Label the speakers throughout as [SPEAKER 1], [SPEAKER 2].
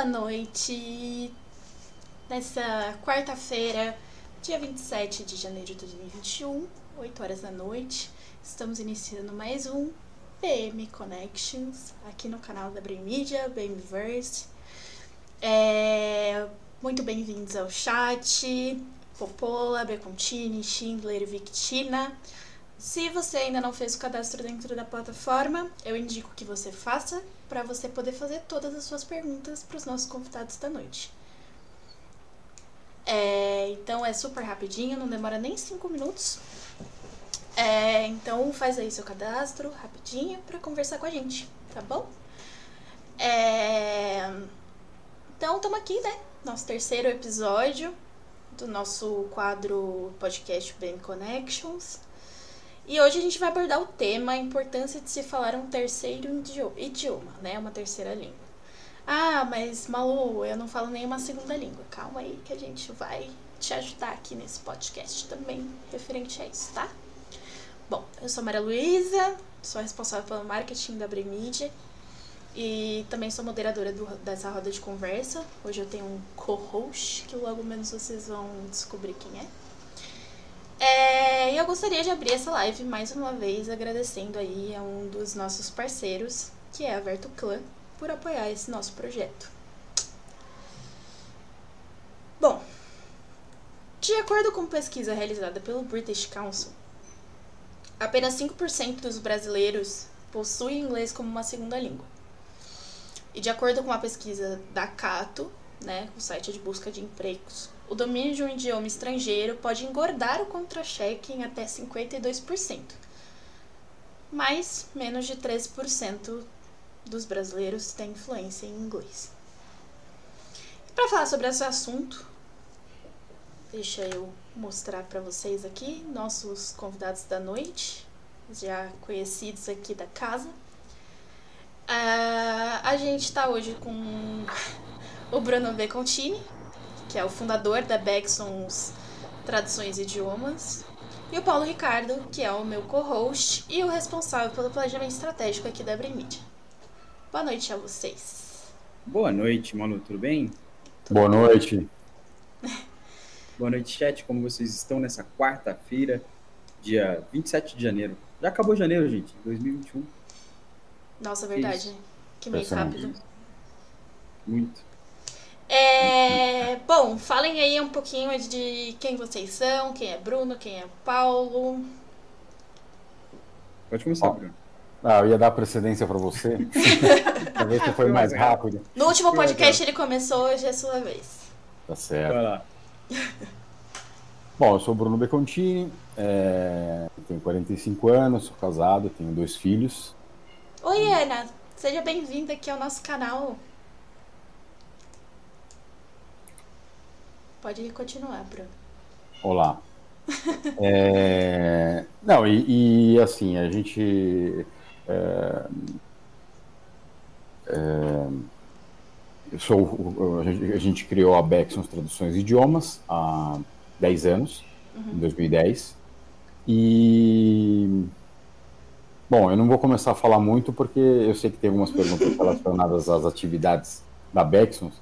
[SPEAKER 1] boa noite. Nessa quarta-feira, dia 27 de janeiro de 2021, 8 horas da noite, estamos iniciando mais um PM Connections aqui no canal da Brain Media, BMverse. É, muito bem-vindos ao chat, Popola, Becontini, Schindler, Victina. Se você ainda não fez o cadastro dentro da plataforma, eu indico que você faça para você poder fazer todas as suas perguntas para os nossos convidados da noite. É, então é super rapidinho, não demora nem 5 minutos. É, então faz aí seu cadastro rapidinho para conversar com a gente, tá bom? É, então estamos aqui, né? Nosso terceiro episódio do nosso quadro podcast BM Connections. E hoje a gente vai abordar o tema a importância de se falar um terceiro idioma, né? Uma terceira língua. Ah, mas Malu, eu não falo nenhuma segunda língua. Calma aí que a gente vai te ajudar aqui nesse podcast também referente a isso, tá? Bom, eu sou Maria Luísa, sou responsável pelo marketing da Bremídia e também sou moderadora do, dessa roda de conversa. Hoje eu tenho um co-host que logo menos vocês vão descobrir quem é. É, eu gostaria de abrir essa live mais uma vez agradecendo aí a um dos nossos parceiros, que é a Verto Clan, por apoiar esse nosso projeto. Bom, de acordo com pesquisa realizada pelo British Council, apenas 5% dos brasileiros possuem inglês como uma segunda língua. E de acordo com a pesquisa da Cato, né, o site de busca de empregos, o domínio de um idioma estrangeiro pode engordar o contra-cheque em até 52%. Mas menos de 13% dos brasileiros têm influência em inglês. Para falar sobre esse assunto, deixa eu mostrar para vocês aqui nossos convidados da noite, já conhecidos aqui da casa. Uh, a gente está hoje com o Bruno Becontini, que é o fundador da Bexons Traduções e Idiomas, e o Paulo Ricardo, que é o meu co-host e o responsável pelo planejamento estratégico aqui da Bremídia. Boa noite a vocês.
[SPEAKER 2] Boa noite, Manu, tudo bem?
[SPEAKER 3] Tudo Boa bem? noite.
[SPEAKER 2] Boa noite, chat. Como vocês estão nessa quarta-feira, dia 27 de janeiro? Já acabou janeiro, gente, 2021.
[SPEAKER 1] Nossa, verdade. Que mês rápido.
[SPEAKER 2] Muito.
[SPEAKER 1] É, bom, falem aí um pouquinho de quem vocês são, quem é Bruno, quem é Paulo.
[SPEAKER 2] Pode começar, Bruno.
[SPEAKER 3] Ah, eu ia dar precedência para você. Talvez você foi mais rápido.
[SPEAKER 1] No último podcast ele começou, hoje é a sua vez.
[SPEAKER 3] Tá certo. Vai lá. Bom, eu sou Bruno Becontini, é, tenho 45 anos, sou casado, tenho dois filhos.
[SPEAKER 1] Oi, Ana. Seja bem-vinda aqui ao nosso canal. Pode continuar, Bruno.
[SPEAKER 3] Olá. é... Não, e, e, assim, a gente. É... É... Eu sou, a, gente, criou a Bexons Traduções e Idiomas há 10 anos, uhum. em 2010. E. Bom, eu não vou começar a falar muito porque eu sei que tem algumas perguntas relacionadas às atividades da Bexons.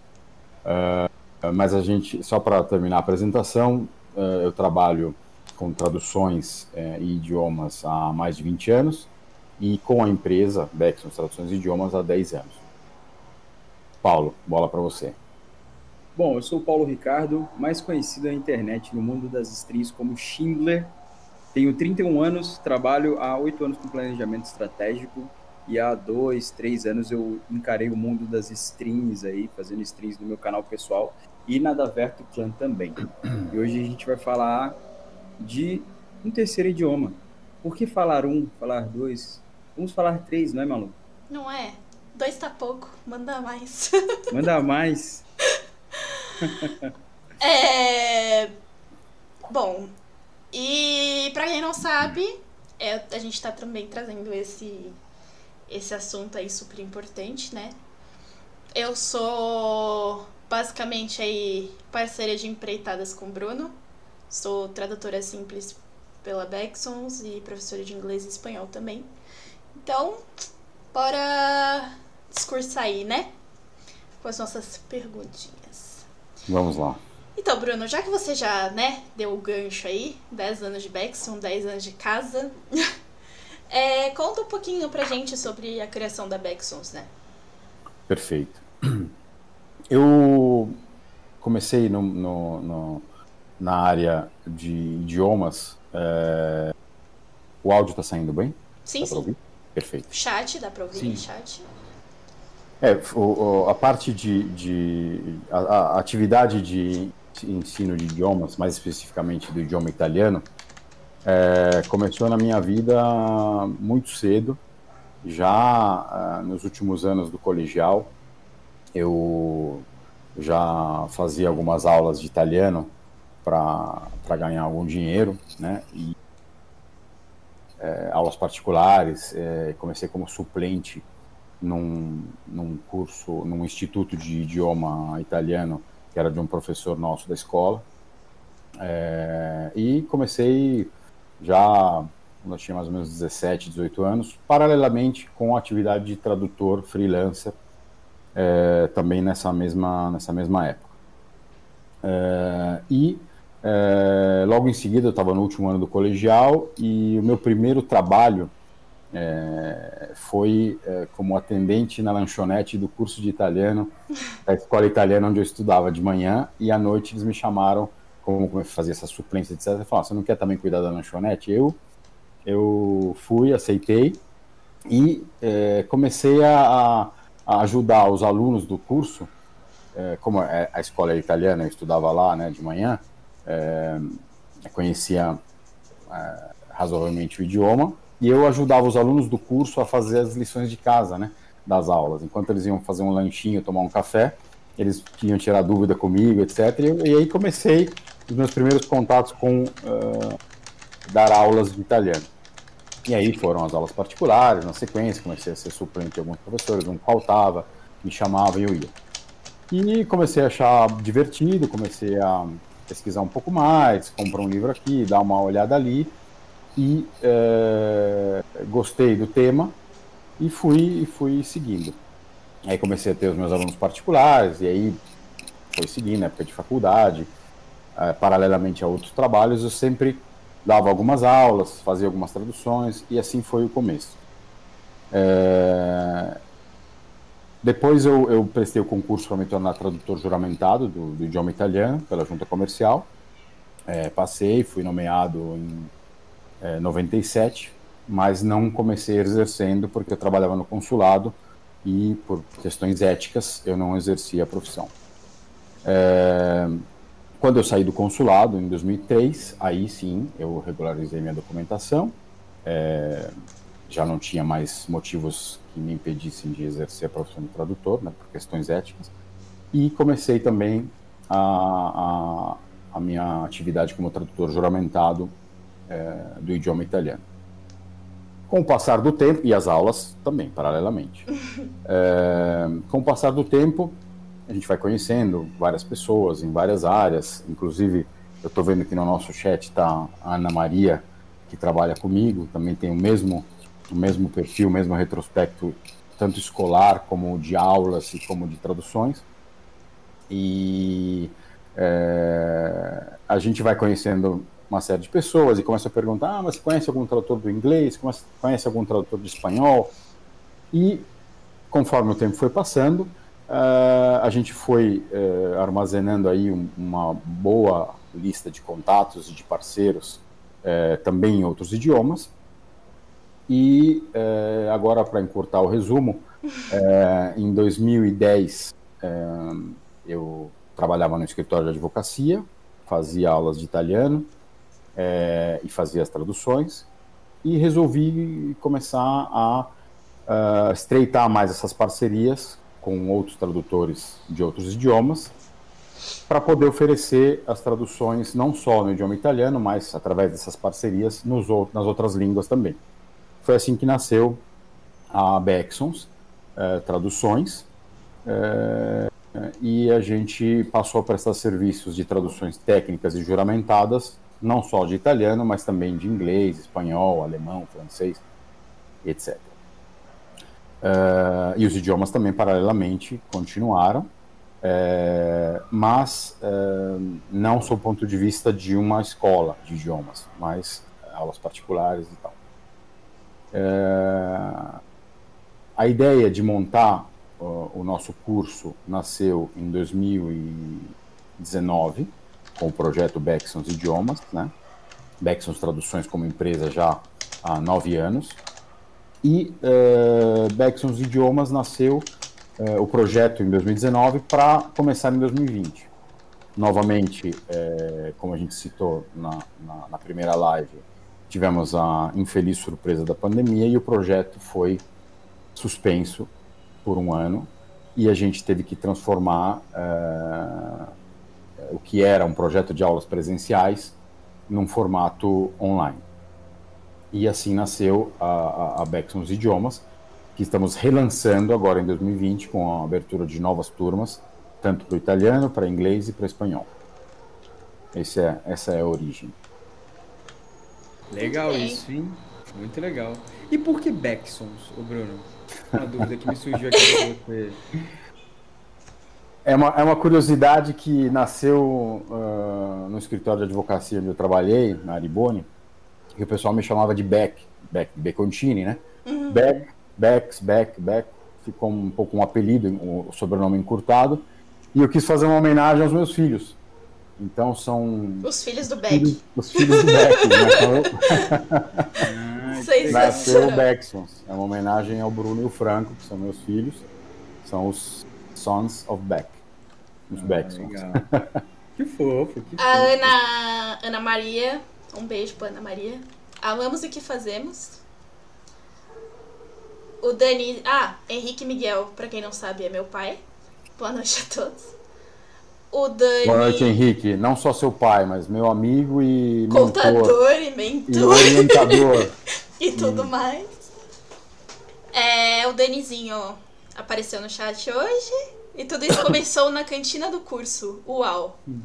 [SPEAKER 3] Uh, mas a gente, só para terminar a apresentação, uh, eu trabalho com traduções uh, e idiomas há mais de 20 anos e com a empresa Bexons Traduções e Idiomas há 10 anos. Paulo, bola para você.
[SPEAKER 2] Bom, eu sou o Paulo Ricardo, mais conhecido na internet no mundo das streams como Schindler. Tenho 31 anos, trabalho há 8 anos com planejamento estratégico e há 2, 3 anos eu encarei o mundo das streams aí, fazendo streams no meu canal pessoal e na da Verto Clan também. E hoje a gente vai falar de um terceiro idioma. Por que falar um, falar dois? Vamos falar três, não é, Malu?
[SPEAKER 1] Não é. Dois tá pouco, manda mais.
[SPEAKER 2] Manda mais.
[SPEAKER 1] é... Bom, e para quem não sabe, é, a gente tá também trazendo esse, esse assunto aí super importante, né? Eu sou basicamente aí parceira de empreitadas com o Bruno. Sou tradutora simples pela Bexons e professora de inglês e espanhol também. Então, bora discursar aí, né? Com as nossas perguntinhas.
[SPEAKER 3] Vamos lá.
[SPEAKER 1] Então, Bruno, já que você já, né, deu o gancho aí, 10 anos de Bexon, 10 anos de casa, é, conta um pouquinho pra gente sobre a criação da Bexons, né?
[SPEAKER 3] Perfeito. Eu comecei no, no, no na área de idiomas. É... O áudio está saindo bem?
[SPEAKER 1] Sim, dá
[SPEAKER 3] sim. Perfeito.
[SPEAKER 1] Chat, dá para ouvir
[SPEAKER 3] sim.
[SPEAKER 1] chat.
[SPEAKER 3] É, o, o, a parte de, de a, a, atividade de ensino de idiomas, mais especificamente do idioma italiano, é, começou na minha vida muito cedo, já uh, nos últimos anos do colegial. Eu já fazia algumas aulas de italiano para ganhar algum dinheiro, né? E é, aulas particulares, é, comecei como suplente num, num curso, num instituto de idioma italiano, que era de um professor nosso da escola. É, e comecei já quando eu tinha mais ou menos 17, 18 anos, paralelamente com a atividade de tradutor freelancer, é, também nessa mesma, nessa mesma época. É, e é, logo em seguida, eu estava no último ano do colegial e o meu primeiro trabalho é, foi é, como atendente na lanchonete do curso de italiano da escola italiana onde eu estudava de manhã e à noite eles me chamaram como fazia essa suplência, etc. Falaram, você não quer também cuidar da lanchonete? Eu, eu fui, aceitei e é, comecei a, a, ajudar os alunos do curso, é, como é, a escola é italiana, eu estudava lá né, de manhã, é, conhecia é, razoavelmente o idioma, e eu ajudava os alunos do curso a fazer as lições de casa, né, das aulas. Enquanto eles iam fazer um lanchinho, tomar um café, eles tinham tirar dúvida comigo, etc. E, e aí comecei os meus primeiros contatos com uh, dar aulas de italiano. E aí foram as aulas particulares, na sequência, comecei a ser suplente de alguns professores, um faltava, me chamava e eu ia. E comecei a achar divertido, comecei a pesquisar um pouco mais, comprar um livro aqui, dar uma olhada ali e é, gostei do tema e fui fui seguindo. Aí comecei a ter os meus alunos particulares e aí foi seguindo, época de faculdade, é, paralelamente a outros trabalhos, eu sempre dava algumas aulas, fazia algumas traduções e assim foi o começo. É, depois eu, eu, prestei o concurso para me tornar tradutor juramentado do, do idioma italiano pela junta comercial. É, passei, fui nomeado em é, 97, mas não comecei exercendo porque eu trabalhava no consulado e por questões éticas eu não exercia a profissão. É, quando eu saí do consulado em 2003, aí sim eu regularizei minha documentação. É, já não tinha mais motivos que me impedissem de exercer a profissão de tradutor, né, por questões éticas. E comecei também a, a, a minha atividade como tradutor juramentado é, do idioma italiano. Com o passar do tempo, e as aulas também, paralelamente. É, com o passar do tempo, a gente vai conhecendo várias pessoas em várias áreas, inclusive eu estou vendo que no nosso chat está a Ana Maria, que trabalha comigo, também tem o mesmo o mesmo perfil, o mesmo retrospecto, tanto escolar como de aulas e como de traduções. E é, a gente vai conhecendo uma série de pessoas e começa a perguntar: ah, mas você conhece algum tradutor do inglês? Conhece algum tradutor do espanhol? E conforme o tempo foi passando, uh, a gente foi uh, armazenando aí um, uma boa lista de contatos e de parceiros uh, também em outros idiomas. E é, agora, para encurtar o resumo, em 2010 é, eu trabalhava no escritório de advocacia, fazia aulas de italiano e fazia as traduções, e resolvi começar a, a estreitar mais essas parcerias com outros tradutores de outros idiomas para poder oferecer as traduções não só no idioma italiano, mas através dessas parcerias nos, nas outras línguas também. Foi assim que nasceu a Bexons, é, Traduções, é, e a gente passou a prestar serviços de traduções técnicas e juramentadas, não só de italiano, mas também de inglês, espanhol, alemão, francês, etc. Uh, e os idiomas também, paralelamente, continuaram, é, mas é, não sob o ponto de vista de uma escola de idiomas, mas aulas particulares e tal. A ideia de montar uh, o nosso curso nasceu em 2019 com o projeto Bexons Idiomas, né? Bexons Traduções como empresa já há nove anos. E uh, Idiomas nasceu uh, o projeto em 2019 para começar em 2020. Novamente, uh, como a gente citou na, na, na primeira live, tivemos a infeliz surpresa da pandemia e o projeto foi suspenso por um ano e a gente teve que transformar uh, o que era um projeto de aulas presenciais num formato online. E assim nasceu a, a, a Bexons Idiomas, que estamos relançando agora em 2020 com a abertura de novas turmas, tanto para o italiano, para inglês e para espanhol. Esse é, essa é a origem.
[SPEAKER 2] Legal isso, hein? Muito legal. E por que Becksons, o Bruno? Uma dúvida que me surgiu aqui com você.
[SPEAKER 3] É uma, é uma curiosidade que nasceu uh, no escritório de advocacia onde eu trabalhei, na Aribone, que o pessoal me chamava de Beck, Beck, Becontini, né? Uhum. Beck, Becks, Beck, Beck, ficou um pouco um apelido, o um sobrenome encurtado, e eu quis fazer uma homenagem aos meus filhos. Então são.
[SPEAKER 1] Os filhos do Beck.
[SPEAKER 3] os filhos do Beck. né? Nasceu o Becksons. É uma homenagem ao Bruno e o Franco, que são meus filhos. São os Sons of Beck. Os ah, Becksons.
[SPEAKER 2] que fofo. Que
[SPEAKER 1] a Ana, Ana Maria. Um beijo pra Ana Maria. Amamos o que fazemos. O Dani. Ah, Henrique Miguel, pra quem não sabe, é meu pai. Boa noite a todos. O Dani.
[SPEAKER 3] Boa noite, Henrique. Não só seu pai, mas meu amigo e.
[SPEAKER 1] Contador mentor, e mentor.
[SPEAKER 3] E orientador.
[SPEAKER 1] e tudo hum. mais. É, o Danizinho apareceu no chat hoje. E tudo isso começou na cantina do curso. Uau! Hum.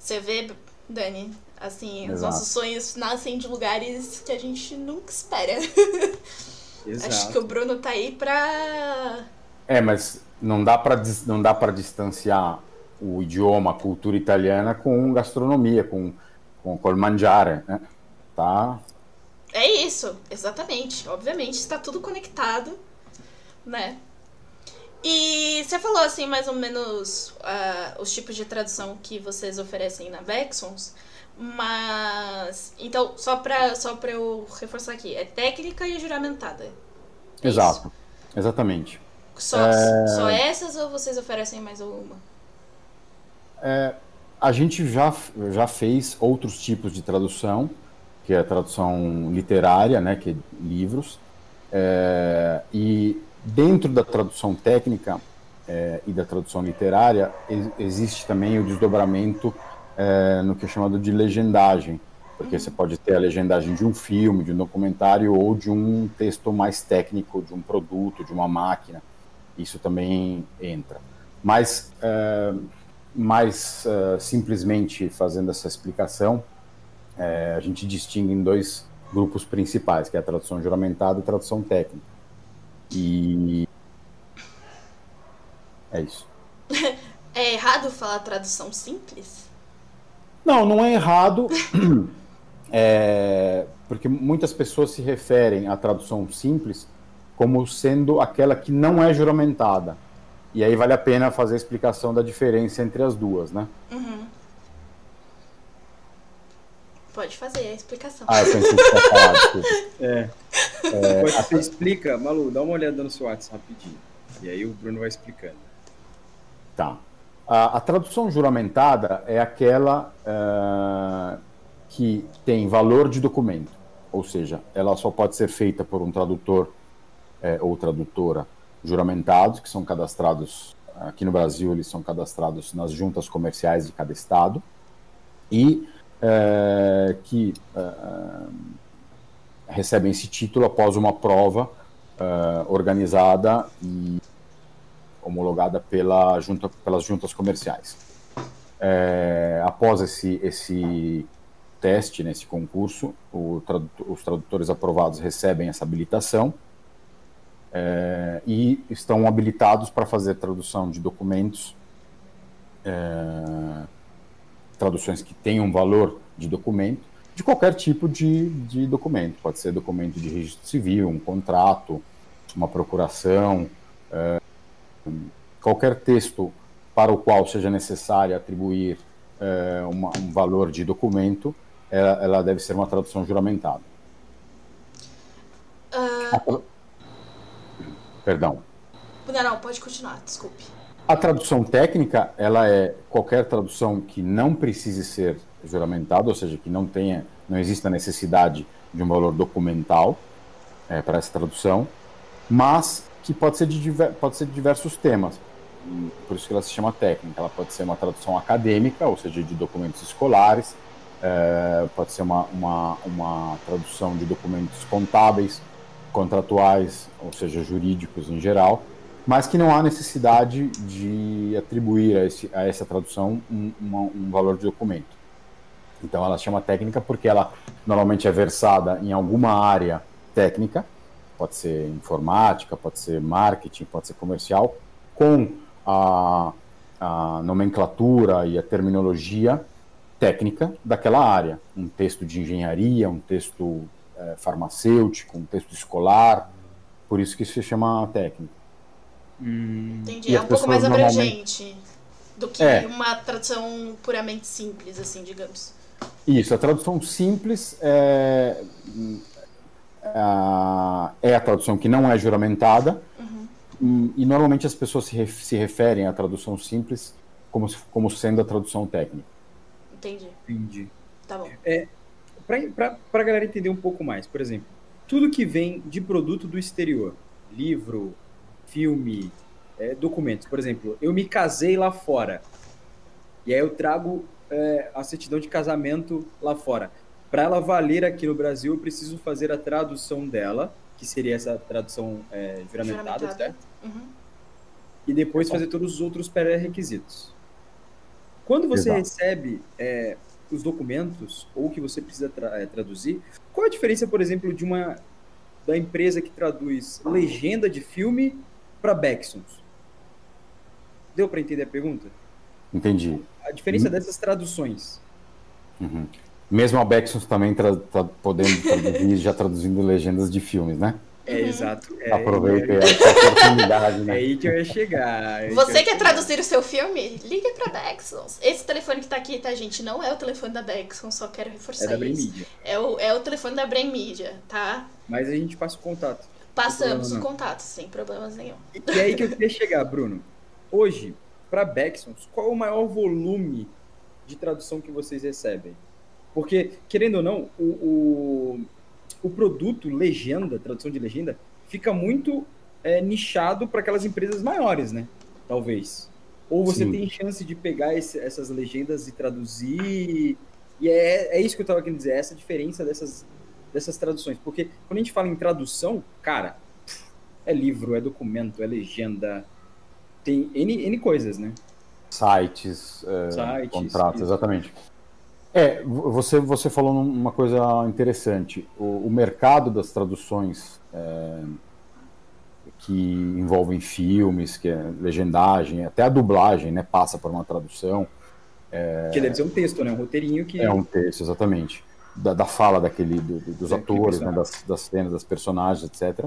[SPEAKER 1] Você vê, Dani, assim, Exato. os nossos sonhos nascem de lugares que a gente nunca espera. Acho que o Bruno tá aí pra.
[SPEAKER 3] É, mas não dá para não dá para distanciar o idioma, a cultura italiana com gastronomia, com, com col mangiare, né? Tá?
[SPEAKER 1] É isso, exatamente. Obviamente, está tudo conectado, né? E você falou assim, mais ou menos, uh, os tipos de tradução que vocês oferecem na Vexons, mas. Então, só para só pra eu reforçar aqui, é técnica e juramentada.
[SPEAKER 3] É Exato, isso? exatamente.
[SPEAKER 1] Só, é... só essas ou vocês oferecem mais alguma?
[SPEAKER 3] É, a gente já, já fez outros tipos de tradução, que é a tradução literária, né, que é livros, é, e dentro da tradução técnica é, e da tradução literária existe também o desdobramento é, no que é chamado de legendagem, porque você pode ter a legendagem de um filme, de um documentário ou de um texto mais técnico, de um produto, de uma máquina. Isso também entra. Mas é, mais uh, simplesmente fazendo essa explicação, é, a gente distingue em dois grupos principais, que é a tradução juramentada e a tradução técnica. E é isso.
[SPEAKER 1] É errado falar tradução simples?
[SPEAKER 3] Não, não é errado, é, porque muitas pessoas se referem à tradução simples como sendo aquela que não é juramentada. E aí vale a pena fazer a explicação da diferença entre as duas, né?
[SPEAKER 1] Uhum. Pode fazer a explicação.
[SPEAKER 3] Ah, eu pensei que você falar,
[SPEAKER 2] É. é. Você explica, Malu, dá uma olhada no seu WhatsApp rapidinho. E aí o Bruno vai explicando.
[SPEAKER 3] Tá. A, a tradução juramentada é aquela uh, que tem valor de documento. Ou seja, ela só pode ser feita por um tradutor é, ou tradutora juramentados, que são cadastrados aqui no Brasil, eles são cadastrados nas juntas comerciais de cada estado, e é, que recebem esse título após uma prova organizada e homologada pela junta, pelas juntas comerciais. É, após esse, esse teste, nesse concurso, tradutor, os tradutores aprovados recebem essa habilitação é, e estão habilitados para fazer tradução de documentos, é, traduções que tenham valor de documento, de qualquer tipo de, de documento. Pode ser documento de registro civil, um contrato, uma procuração, é, qualquer texto para o qual seja necessário atribuir é, uma, um valor de documento, ela, ela, deve ser uma tradução juramentada.
[SPEAKER 1] Uh...
[SPEAKER 3] Perdão.
[SPEAKER 1] Não, não, pode continuar, desculpe.
[SPEAKER 3] A tradução técnica, ela é qualquer tradução que não precise ser juramentada, ou seja, que não tenha, não exista necessidade de um valor documental é, para essa tradução, mas que pode ser, de, pode ser de diversos temas. Por isso que ela se chama técnica. Ela pode ser uma tradução acadêmica, ou seja, de documentos escolares, é, pode ser uma, uma, uma tradução de documentos contábeis, contratuais, ou seja, jurídicos em geral, mas que não há necessidade de atribuir a, esse, a essa tradução um, uma, um valor de documento. Então ela chama técnica porque ela normalmente é versada em alguma área técnica, pode ser informática, pode ser marketing, pode ser comercial, com a, a nomenclatura e a terminologia técnica daquela área. Um texto de engenharia, um texto é, farmacêutico, um texto escolar, por isso que se chama técnico.
[SPEAKER 1] Hum. Entendi, é um pouco mais abrangente do que é. uma tradução puramente simples, assim, digamos.
[SPEAKER 3] Isso, a tradução simples é, é a tradução que não é juramentada uhum. e normalmente as pessoas se, se referem à tradução simples como, como sendo a tradução técnica.
[SPEAKER 1] Entendi.
[SPEAKER 2] Entendi.
[SPEAKER 1] Tá bom.
[SPEAKER 2] É, para a galera entender um pouco mais, por exemplo, tudo que vem de produto do exterior, livro, filme, é, documentos, por exemplo, eu me casei lá fora, e aí eu trago é, a certidão de casamento lá fora. Para ela valer aqui no Brasil, eu preciso fazer a tradução dela, que seria essa tradução é, juramentada, juramentada. certo? Uhum. E depois fazer todos os outros pré-requisitos. Quando você Exato. recebe é, os documentos ou que você precisa tra é, traduzir, qual a diferença, por exemplo, de uma da empresa que traduz legenda de filme para Bexons? Deu para entender a pergunta?
[SPEAKER 3] Entendi.
[SPEAKER 2] A diferença hum. dessas traduções.
[SPEAKER 3] Uhum. Mesmo a Bexons também tá podendo traduzir, já traduzindo legendas de filmes, né?
[SPEAKER 2] É, uhum. exato. É,
[SPEAKER 3] Aproveita é, essa oportunidade, né?
[SPEAKER 2] É aí que eu ia chegar.
[SPEAKER 1] É Você quer traduzir o seu filme? Ligue pra Bexons. Esse telefone que tá aqui, tá, gente? Não é o telefone da Bexons, só quero reforçar
[SPEAKER 2] é da
[SPEAKER 1] Brain
[SPEAKER 2] Media.
[SPEAKER 1] É o, é o telefone da Brain Media, tá?
[SPEAKER 2] Mas a gente passa o contato.
[SPEAKER 1] Passamos o contato, sem problemas nenhum.
[SPEAKER 2] E, e aí que eu queria chegar, Bruno. Hoje, para Bexons, qual é o maior volume de tradução que vocês recebem? Porque, querendo ou não, o, o o produto legenda, tradução de legenda, fica muito é, nichado para aquelas empresas maiores, né? Talvez. Ou você Sim. tem chance de pegar esse, essas legendas e traduzir. E é, é isso que eu estava querendo dizer, é essa diferença dessas, dessas traduções. Porque quando a gente fala em tradução, cara, é livro, é documento, é legenda, tem N, N coisas, né?
[SPEAKER 3] Sites, é, Sites contratos, isso. exatamente. É, você, você falou uma coisa interessante. O, o mercado das traduções é, que envolvem filmes, que é legendagem, até a dublagem, né, passa por uma tradução.
[SPEAKER 2] É, que deve ser um texto, né, um roteirinho que...
[SPEAKER 3] É um texto, exatamente. Da, da fala daquele, do, dos atores, né, das, das cenas, das personagens, etc.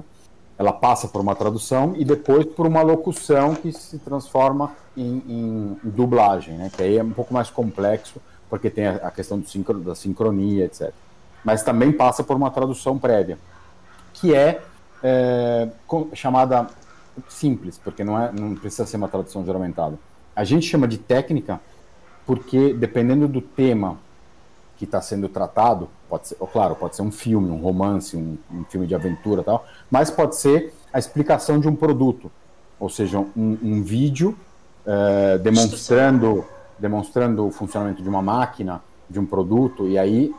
[SPEAKER 3] Ela passa por uma tradução e depois por uma locução que se transforma em, em, em dublagem, né, que aí é um pouco mais complexo, porque tem a questão sincro, da sincronia, etc. Mas também passa por uma tradução prévia, que é, é chamada simples, porque não, é, não precisa ser uma tradução juramentada. A gente chama de técnica porque, dependendo do tema que está sendo tratado, pode ser, claro, pode ser um filme, um romance, um, um filme de aventura tal, mas pode ser a explicação de um produto, ou seja, um, um vídeo é, demonstrando demonstrando o funcionamento de uma máquina, de um produto, e aí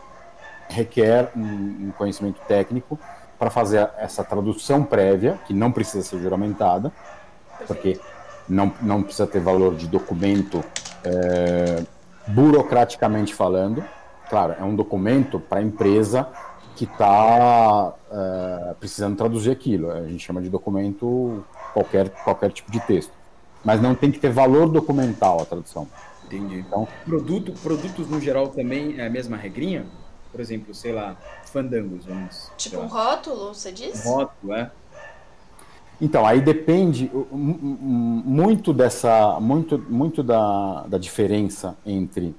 [SPEAKER 3] requer um, um conhecimento técnico para fazer essa tradução prévia, que não precisa ser juramentada, porque não, não precisa ter valor de documento é, burocraticamente falando. Claro, é um documento para a empresa que está é, precisando traduzir aquilo. A gente chama de documento qualquer, qualquer tipo de texto. Mas não tem que ter valor documental a tradução.
[SPEAKER 2] Entendi. Então, Produto, produtos no geral também é a mesma regrinha? Por exemplo, sei lá, fandangos, vamos.
[SPEAKER 1] Tipo um rótulo, você diz?
[SPEAKER 2] Um rótulo, é.
[SPEAKER 3] Então, aí depende muito dessa, muito, muito da, da diferença entre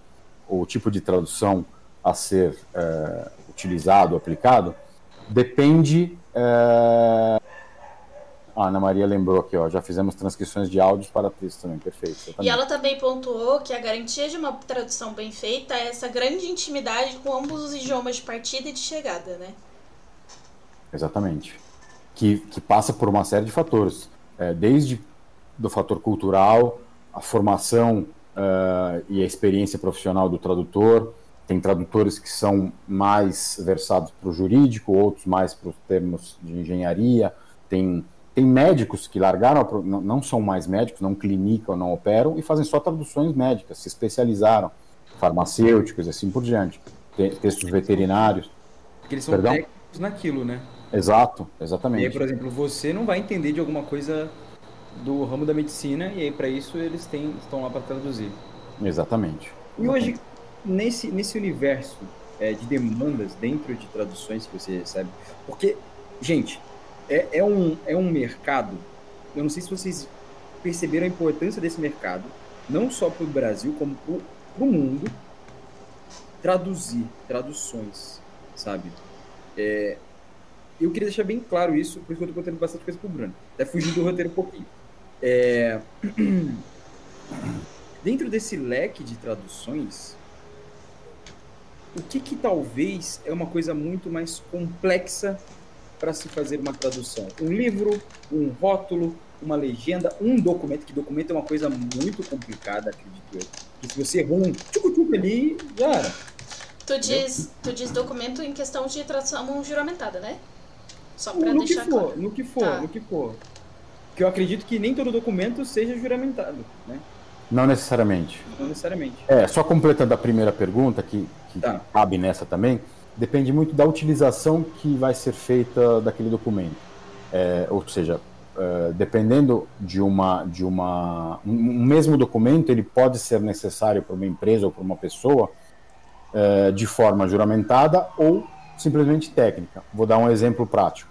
[SPEAKER 3] o tipo de tradução a ser é, utilizado, aplicado, depende. É... A Ana Maria lembrou aqui, ó, já fizemos transcrições de áudios para texto também, perfeito.
[SPEAKER 1] E ela também pontuou que a garantia de uma tradução bem feita é essa grande intimidade com ambos os idiomas de partida e de chegada, né?
[SPEAKER 3] Exatamente que, que passa por uma série de fatores, é, desde do fator cultural, a formação uh, e a experiência profissional do tradutor. Tem tradutores que são mais versados para o jurídico, outros mais para os termos de engenharia. Tem, tem médicos que largaram, não são mais médicos, não clinicam, não operam e fazem só traduções médicas, se especializaram, farmacêuticos e assim por diante. Textos veterinários.
[SPEAKER 2] Porque eles são Perdão? técnicos naquilo, né?
[SPEAKER 3] Exato, exatamente.
[SPEAKER 2] E aí, por exemplo, você não vai entender de alguma coisa do ramo da medicina e aí para isso eles têm, estão lá para traduzir.
[SPEAKER 3] Exatamente.
[SPEAKER 2] E hoje, nesse, nesse universo é, de demandas dentro de traduções que você recebe, porque, gente, é, é, um, é um mercado, eu não sei se vocês perceberam a importância desse mercado, não só para o Brasil, como para o mundo, traduzir, traduções, sabe? É, eu queria deixar bem claro isso, porque eu tô contando bastante coisa pro Bruno. Até fugindo do roteiro um pouquinho. É... Dentro desse leque de traduções, o que que talvez é uma coisa muito mais complexa para se fazer uma tradução? Um livro, um rótulo, uma legenda, um documento, que documento é uma coisa muito complicada, acredito eu. Que se você errou um tchucu ali, já era.
[SPEAKER 1] Tu diz, tu diz documento em questão de tradução juramentada, né? Só pra
[SPEAKER 2] no
[SPEAKER 1] deixar
[SPEAKER 2] que for,
[SPEAKER 1] claro.
[SPEAKER 2] No que for, tá. no que for. Que eu acredito que nem todo documento seja juramentado, né?
[SPEAKER 3] Não necessariamente.
[SPEAKER 2] Não necessariamente.
[SPEAKER 3] É, só completando a primeira pergunta, que, que tá. cabe nessa também, depende muito da utilização que vai ser feita daquele documento. É, ou seja, é, dependendo de uma de uma um, mesmo documento ele pode ser necessário para uma empresa ou para uma pessoa é, de forma juramentada ou simplesmente técnica. Vou dar um exemplo prático,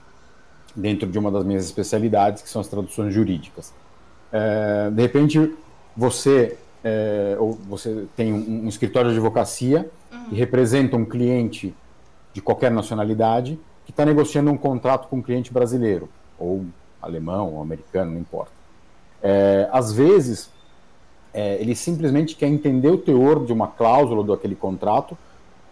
[SPEAKER 3] dentro de uma das minhas especialidades, que são as traduções jurídicas. É, de repente, você, é, ou você tem um, um, escritório de advocacia uhum. que representa um cliente de qualquer nacionalidade que está negociando um contrato com um cliente brasileiro, ou alemão, ou americano, não importa. É, às vezes, é, ele simplesmente quer entender o teor de uma cláusula daquele contrato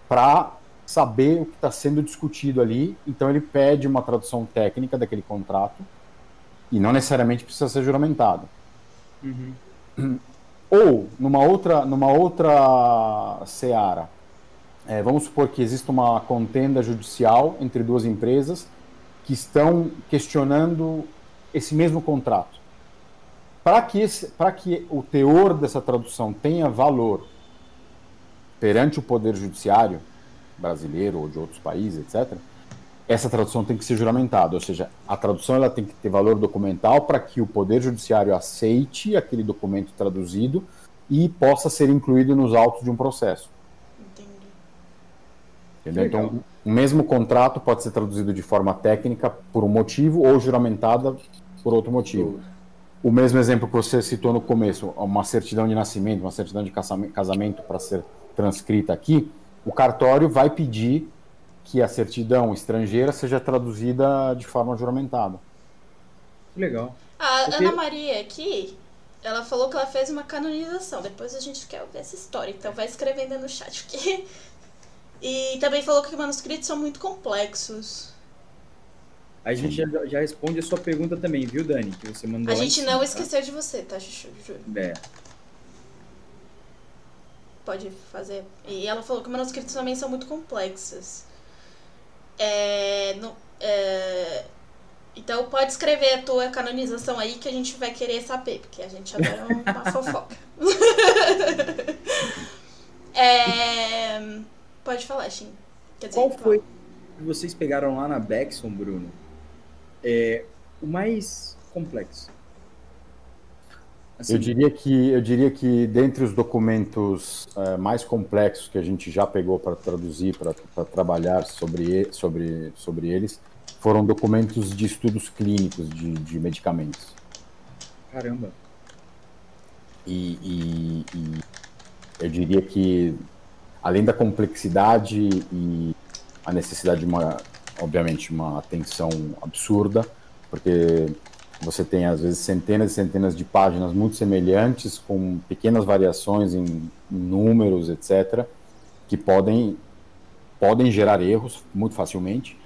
[SPEAKER 3] para saber o que está sendo discutido ali, então ele pede uma tradução técnica daquele contrato e não necessariamente precisa ser juramentado. Uhum. Ou numa outra, numa outra seara, é, vamos supor que exista uma contenda judicial entre duas empresas que estão questionando esse mesmo contrato. Para que, que o teor dessa tradução tenha valor perante o Poder Judiciário, brasileiro ou de outros países, etc., essa tradução tem que ser juramentada, ou seja, a tradução ela tem que ter valor documental para que o Poder Judiciário aceite aquele documento traduzido e possa ser incluído nos autos de um processo. Entendeu? Então, o mesmo contrato pode ser traduzido de forma técnica por um motivo ou juramentada por outro motivo. O mesmo exemplo que você citou no começo, uma certidão de nascimento, uma certidão de casamento para ser transcrita aqui, o cartório vai pedir que a certidão estrangeira seja traduzida de forma juramentada.
[SPEAKER 2] Legal.
[SPEAKER 1] A Porque... Ana Maria aqui, ela falou que ela fez uma canonização. Depois a gente quer ver essa história, então vai escrevendo no chat. Porque... E também falou que manuscritos são muito complexos.
[SPEAKER 2] A gente já, já, responde a sua pergunta também, viu, Dani? Que você mandou.
[SPEAKER 1] A gente não tá? esqueceu de você, tá, Chuchu? Juro.
[SPEAKER 2] É
[SPEAKER 1] pode fazer. E ela falou que manuscritos também são muito complexos. É, no, é, Então pode escrever a tua canonização aí que a gente vai querer saber, porque a gente adora uma fofoca. é... Pode falar, Shin.
[SPEAKER 2] Dizer, Qual foi que vocês pegaram lá na Bexon, Bruno? É, o mais complexo?
[SPEAKER 3] Assim, eu diria que eu diria que dentre os documentos uh, mais complexos que a gente já pegou para traduzir, para trabalhar sobre, sobre, sobre eles, foram documentos de estudos clínicos de, de medicamentos.
[SPEAKER 2] Caramba.
[SPEAKER 3] E, e, e, eu diria que além da complexidade e a necessidade de uma, obviamente, uma atenção absurda, porque você tem às vezes centenas e centenas de páginas muito semelhantes, com pequenas variações em, números, etc., que podem, podem gerar erros muito facilmente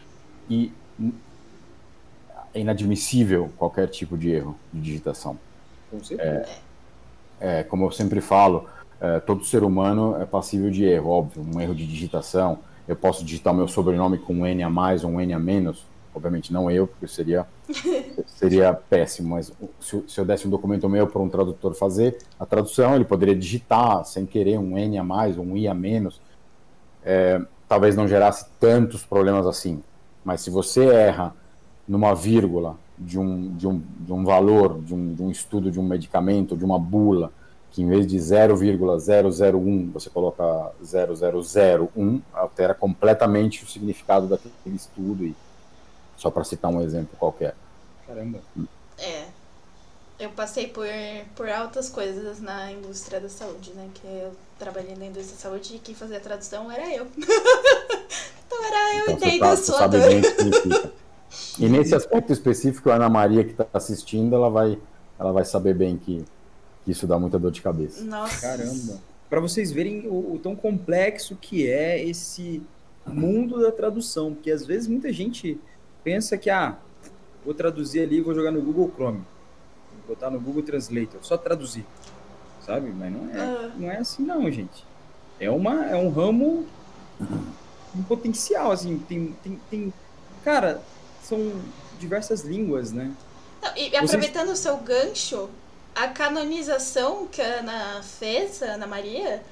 [SPEAKER 3] e é inadmissível qualquer tipo de erro de digitação.
[SPEAKER 2] Com certeza.
[SPEAKER 3] É, é, como eu sempre falo, é, todo ser humano é passível de erro, óbvio, um erro de digitação. Eu posso digitar meu sobrenome com um N a mais ou um N a menos, Obviamente não eu, porque seria, seria péssimo, mas se, se eu desse um documento meu para um tradutor fazer a tradução, ele poderia digitar sem querer um N a mais, um I a menos. É, talvez não gerasse tantos problemas assim. Mas se você erra numa vírgula de um, de um, de um valor, de um, de um estudo de um medicamento, de uma bula, que em vez de 0,001 você coloca 0001, altera completamente o significado daquele estudo e só para citar um exemplo qualquer.
[SPEAKER 2] Caramba.
[SPEAKER 1] É. Eu passei por, por altas coisas na indústria da saúde, né? Que eu trabalhei na indústria da saúde e quem fazia a tradução era eu. então era eu então, entendo tá, a sua dor.
[SPEAKER 3] e nesse aspecto específico, a Ana Maria que está assistindo, ela vai, ela vai saber bem que, que isso dá muita dor de cabeça.
[SPEAKER 1] Nossa.
[SPEAKER 2] Caramba. Para vocês verem o, o tão complexo que é esse mundo da tradução, porque às vezes muita gente pensa que, ah, vou traduzir ali, vou jogar no Google Chrome, vou botar no Google Translator, só traduzir, sabe? Mas não é, uhum. não é assim não, gente. É, uma, é um ramo um potencial, assim, tem, tem, tem... Cara, são diversas línguas, né?
[SPEAKER 1] Não, e aproveitando Vocês... o seu gancho, a canonização que a Ana fez, a Ana Maria,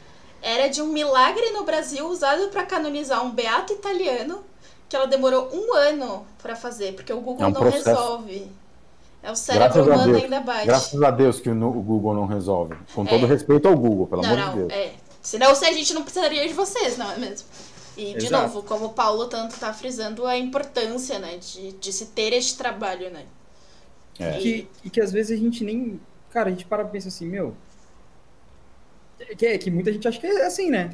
[SPEAKER 1] era de um milagre no Brasil usado para canonizar um beato italiano que ela demorou um ano para fazer, porque o Google é um não processo. resolve. É o cérebro Graças humano ainda bate.
[SPEAKER 3] Graças a Deus que o Google não resolve. Com é. todo respeito ao Google, pelo
[SPEAKER 1] não,
[SPEAKER 3] amor
[SPEAKER 1] não,
[SPEAKER 3] de Deus.
[SPEAKER 1] É. Senão se a gente não precisaria de vocês, não é mesmo? E, de Exato. novo, como o Paulo tanto está frisando, a importância, né, de, de se ter este trabalho, né?
[SPEAKER 2] É. E... Que, e que às vezes a gente nem... Cara, a gente para e pensa assim, meu... Que, que muita gente acha que é assim, né?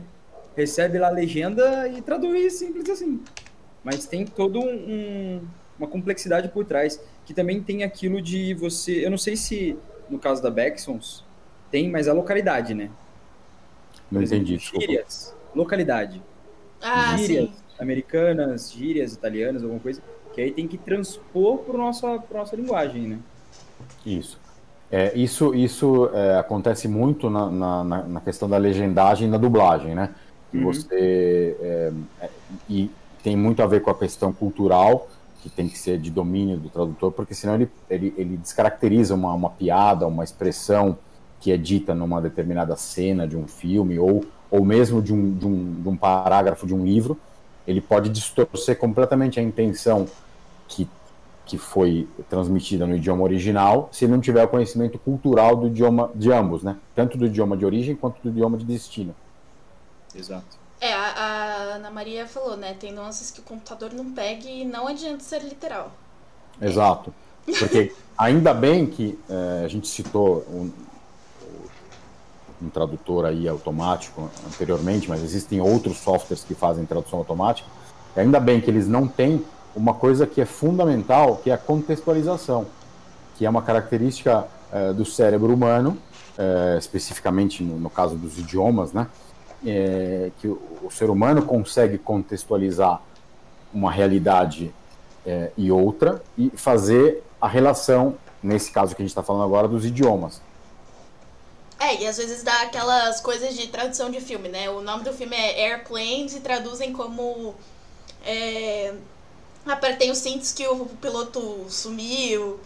[SPEAKER 2] Recebe lá a legenda e traduz simples assim mas tem todo um, uma complexidade por trás, que também tem aquilo de você, eu não sei se no caso da Bexons tem, mas a localidade, né?
[SPEAKER 3] Não exemplo, entendi.
[SPEAKER 2] Gírias, localidade.
[SPEAKER 1] Ah,
[SPEAKER 2] gírias
[SPEAKER 1] sim.
[SPEAKER 2] americanas, gírias italianas, alguma coisa, que aí tem que transpor para nossa nossa linguagem, né?
[SPEAKER 3] Isso. É, isso isso é, acontece muito na, na, na, questão da legendagem e da dublagem, né? Que uhum. você é, é e tem muito a ver com a questão cultural, que tem que ser de domínio do tradutor, porque senão ele, ele, ele descaracteriza uma, uma piada, uma expressão que é dita numa determinada cena de um filme, ou, ou mesmo de um, de, um, de um parágrafo de um livro, ele pode distorcer completamente a intenção que, que foi transmitida no idioma original, se não tiver o conhecimento cultural do idioma de ambos, né? Tanto do idioma de origem quanto do idioma de destino.
[SPEAKER 2] Exato.
[SPEAKER 1] É, a, a, Ana Maria falou, né? Tem nuances que o computador não pegue e não adianta ser literal.
[SPEAKER 3] Exato. Porque ainda bem que é, a gente citou um, um tradutor aí automático anteriormente, mas existem outros softwares que fazem tradução automática. Ainda bem que eles não têm uma coisa que é fundamental, que é a contextualização, que é uma característica é, do cérebro humano, é, especificamente no, no, caso dos idiomas, né? é, que o, o, ser humano consegue contextualizar uma realidade e outra e fazer a relação, nesse caso que a gente está falando agora, dos idiomas.
[SPEAKER 1] É, e às vezes dá aquelas coisas de tradução de filme, né? O nome do filme é Airplanes e traduzem como. É, Apertei os cintos que o piloto sumiu.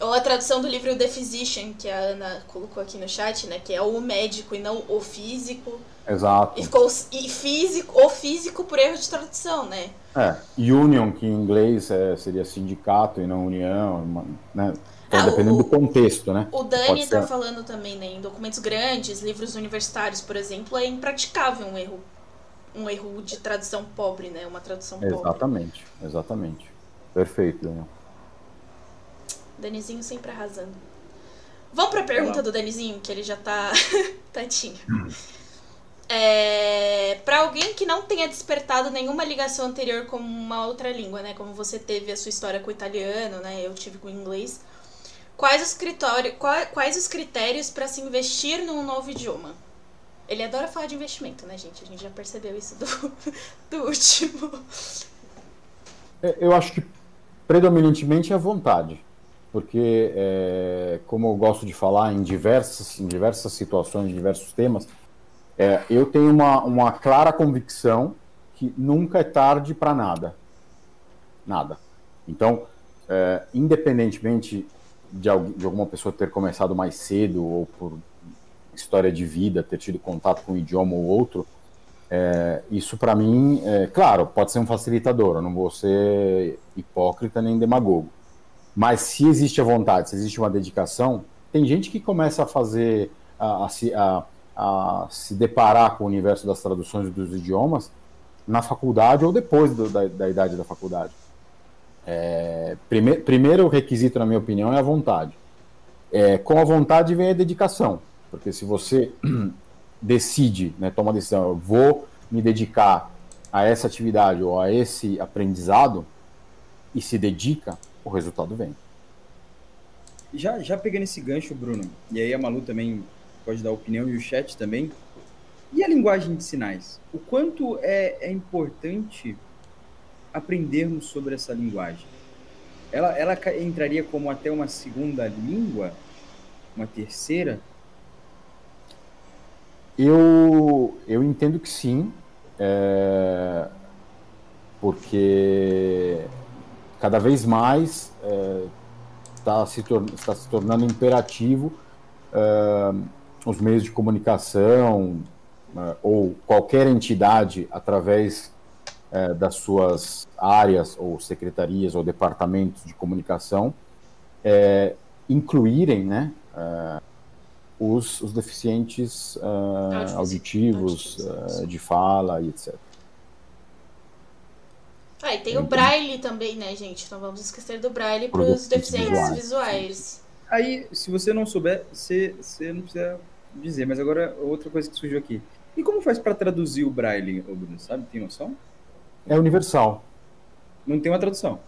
[SPEAKER 1] Ou a tradução do livro The Physician, que a Ana colocou aqui no chat, né? Que é o médico e não o físico.
[SPEAKER 3] Exato.
[SPEAKER 1] E ficou e físico, o físico por erro de tradução, né?
[SPEAKER 3] É, union, que em inglês é, seria sindicato e não união, né? Então, ah, dependendo o, do contexto, né?
[SPEAKER 1] O Dani está falando também, né? Em documentos grandes, livros universitários, por exemplo, é impraticável um erro um erro de tradução pobre, né? Uma tradução
[SPEAKER 3] exatamente,
[SPEAKER 1] pobre.
[SPEAKER 3] Exatamente, exatamente. Perfeito, Daniel.
[SPEAKER 1] Danizinho sempre arrasando. Vamos para a pergunta do Danizinho, que ele já tá tadinho. É, para alguém que não tenha despertado nenhuma ligação anterior com uma outra língua, né? Como você teve a sua história com o italiano, né? Eu tive com o inglês. Quais os, critérios, quais os critérios para se investir num novo idioma? Ele adora falar de investimento, né, gente? A gente já percebeu isso do, do último.
[SPEAKER 3] É, eu acho que predominantemente é a vontade. Porque, é, como eu gosto de falar em diversas, em diversas situações, em diversos temas, é, eu tenho uma, uma clara convicção que nunca é tarde para nada. Nada. Então, é, independentemente de, de alguma pessoa ter começado mais cedo ou por história de vida, ter tido contato com um idioma ou outro, é, isso para mim, é, claro, pode ser um facilitador, eu não vou ser hipócrita nem demagogo. Mas se existe a vontade, se existe uma dedicação, tem gente que começa a fazer, a, a, a, a se deparar com o universo das traduções dos idiomas na faculdade ou depois do, da, da, idade da faculdade. É, prime, primeiro requisito, na minha opinião, é a vontade. É, com a vontade vem a dedicação. Porque se você decide, né, toma a decisão, eu vou me dedicar a essa atividade ou a esse aprendizado e se dedica, o resultado vem.
[SPEAKER 2] Já, já pegando esse gancho, Bruno, e aí a Malu também pode dar opinião e o chat também. E a linguagem de sinais? O quanto é, é importante aprendermos sobre essa linguagem? Ela, ela entraria como até uma segunda língua? Uma terceira?
[SPEAKER 3] Eu, eu entendo que sim, é, porque cada vez mais é, está, se está se tornando imperativo é, os meios de comunicação é, ou qualquer entidade através é, das suas áreas ou secretarias ou departamentos de comunicação é, incluírem né, os, os deficientes uh, auditivos, uh, de fala e etc.
[SPEAKER 1] Ah, e tem o Braille também, né, gente? Não vamos esquecer do Braille para os deficientes visuais. visuais.
[SPEAKER 2] Aí, se você não souber, você, você não precisa dizer, mas agora outra coisa que surgiu aqui. E como faz para traduzir o Braille, Bruno? Sabe? Tem noção?
[SPEAKER 3] É universal.
[SPEAKER 2] Não tem uma tradução.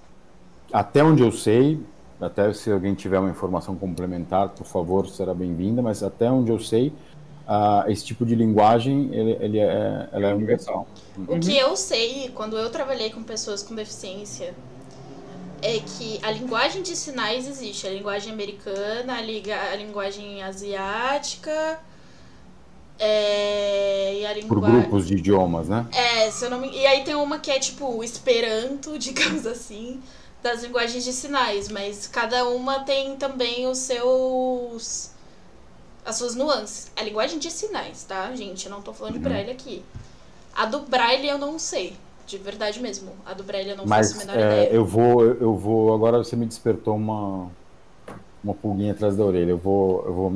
[SPEAKER 3] Até onde eu sei, até se alguém tiver uma informação complementar, por favor, será bem-vinda, mas até onde eu sei, uh, esse tipo de linguagem ele, ele é, ela é universal.
[SPEAKER 1] O que eu sei, quando eu trabalhei com pessoas com deficiência, é que a linguagem de sinais existe. A linguagem americana, a, liga, a linguagem asiática... É, e a linguagem...
[SPEAKER 3] Por grupos de idiomas, né?
[SPEAKER 1] É, se eu não me... E aí tem uma que é tipo Esperanto, digamos assim das linguagens de sinais, mas cada uma tem também os seus as suas nuances. A linguagem de sinais, tá, gente? Eu não tô falando de uhum. braille aqui. A do braille eu não sei, de verdade mesmo. A do braille eu não
[SPEAKER 3] mas,
[SPEAKER 1] faço a menor é, ideia.
[SPEAKER 3] Eu vou, eu vou. Agora você me despertou uma uma pulguinha atrás da orelha. Eu vou, eu vou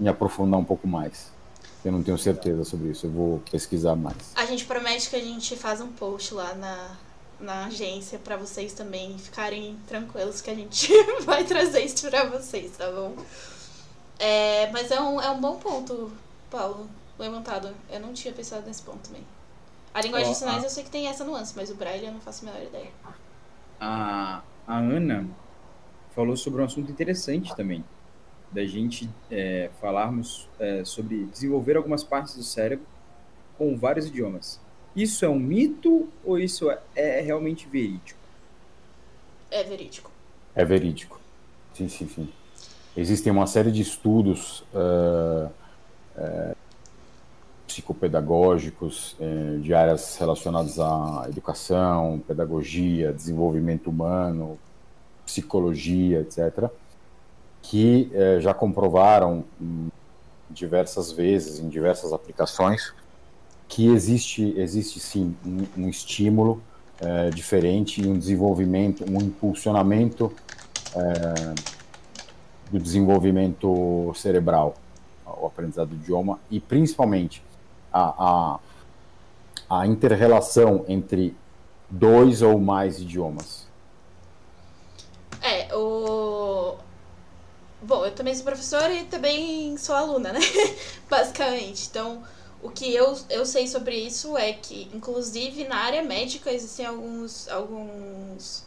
[SPEAKER 3] me aprofundar um pouco mais. Eu não tenho certeza sobre isso. Eu vou pesquisar mais.
[SPEAKER 1] A gente promete que a gente faz um post lá na na agência para vocês também ficarem tranquilos que a gente vai trazer isso para vocês, tá bom? É, mas é um, é um bom ponto, Paulo, levantado. Eu não tinha pensado nesse ponto também. A linguagem oh, de sinais a... eu sei que tem essa nuance, mas o braille eu não faço a menor ideia.
[SPEAKER 2] A, a Ana falou sobre um assunto interessante também. Da gente é, falarmos é, sobre desenvolver algumas partes do cérebro com vários idiomas. Isso é um mito ou isso é, é realmente verídico?
[SPEAKER 1] É verídico.
[SPEAKER 3] É verídico. Sim, sim, sim. Existem uma série de estudos uh, uh, psicopedagógicos, é, de áreas relacionadas à educação, pedagogia, desenvolvimento humano, psicologia, etc., que já comprovaram diversas vezes, em diversas aplicações, que existe, existe sim um, um estímulo é, diferente e um desenvolvimento, um impulsionamento é, do desenvolvimento cerebral, o aprendizado do idioma, e principalmente a, a, a inter-relação entre dois ou mais idiomas.
[SPEAKER 1] É, o. Bom, eu também sou professora e também sou aluna, né? Basicamente. Então, o que eu, eu sei sobre isso é que, inclusive, na área médica existem alguns, alguns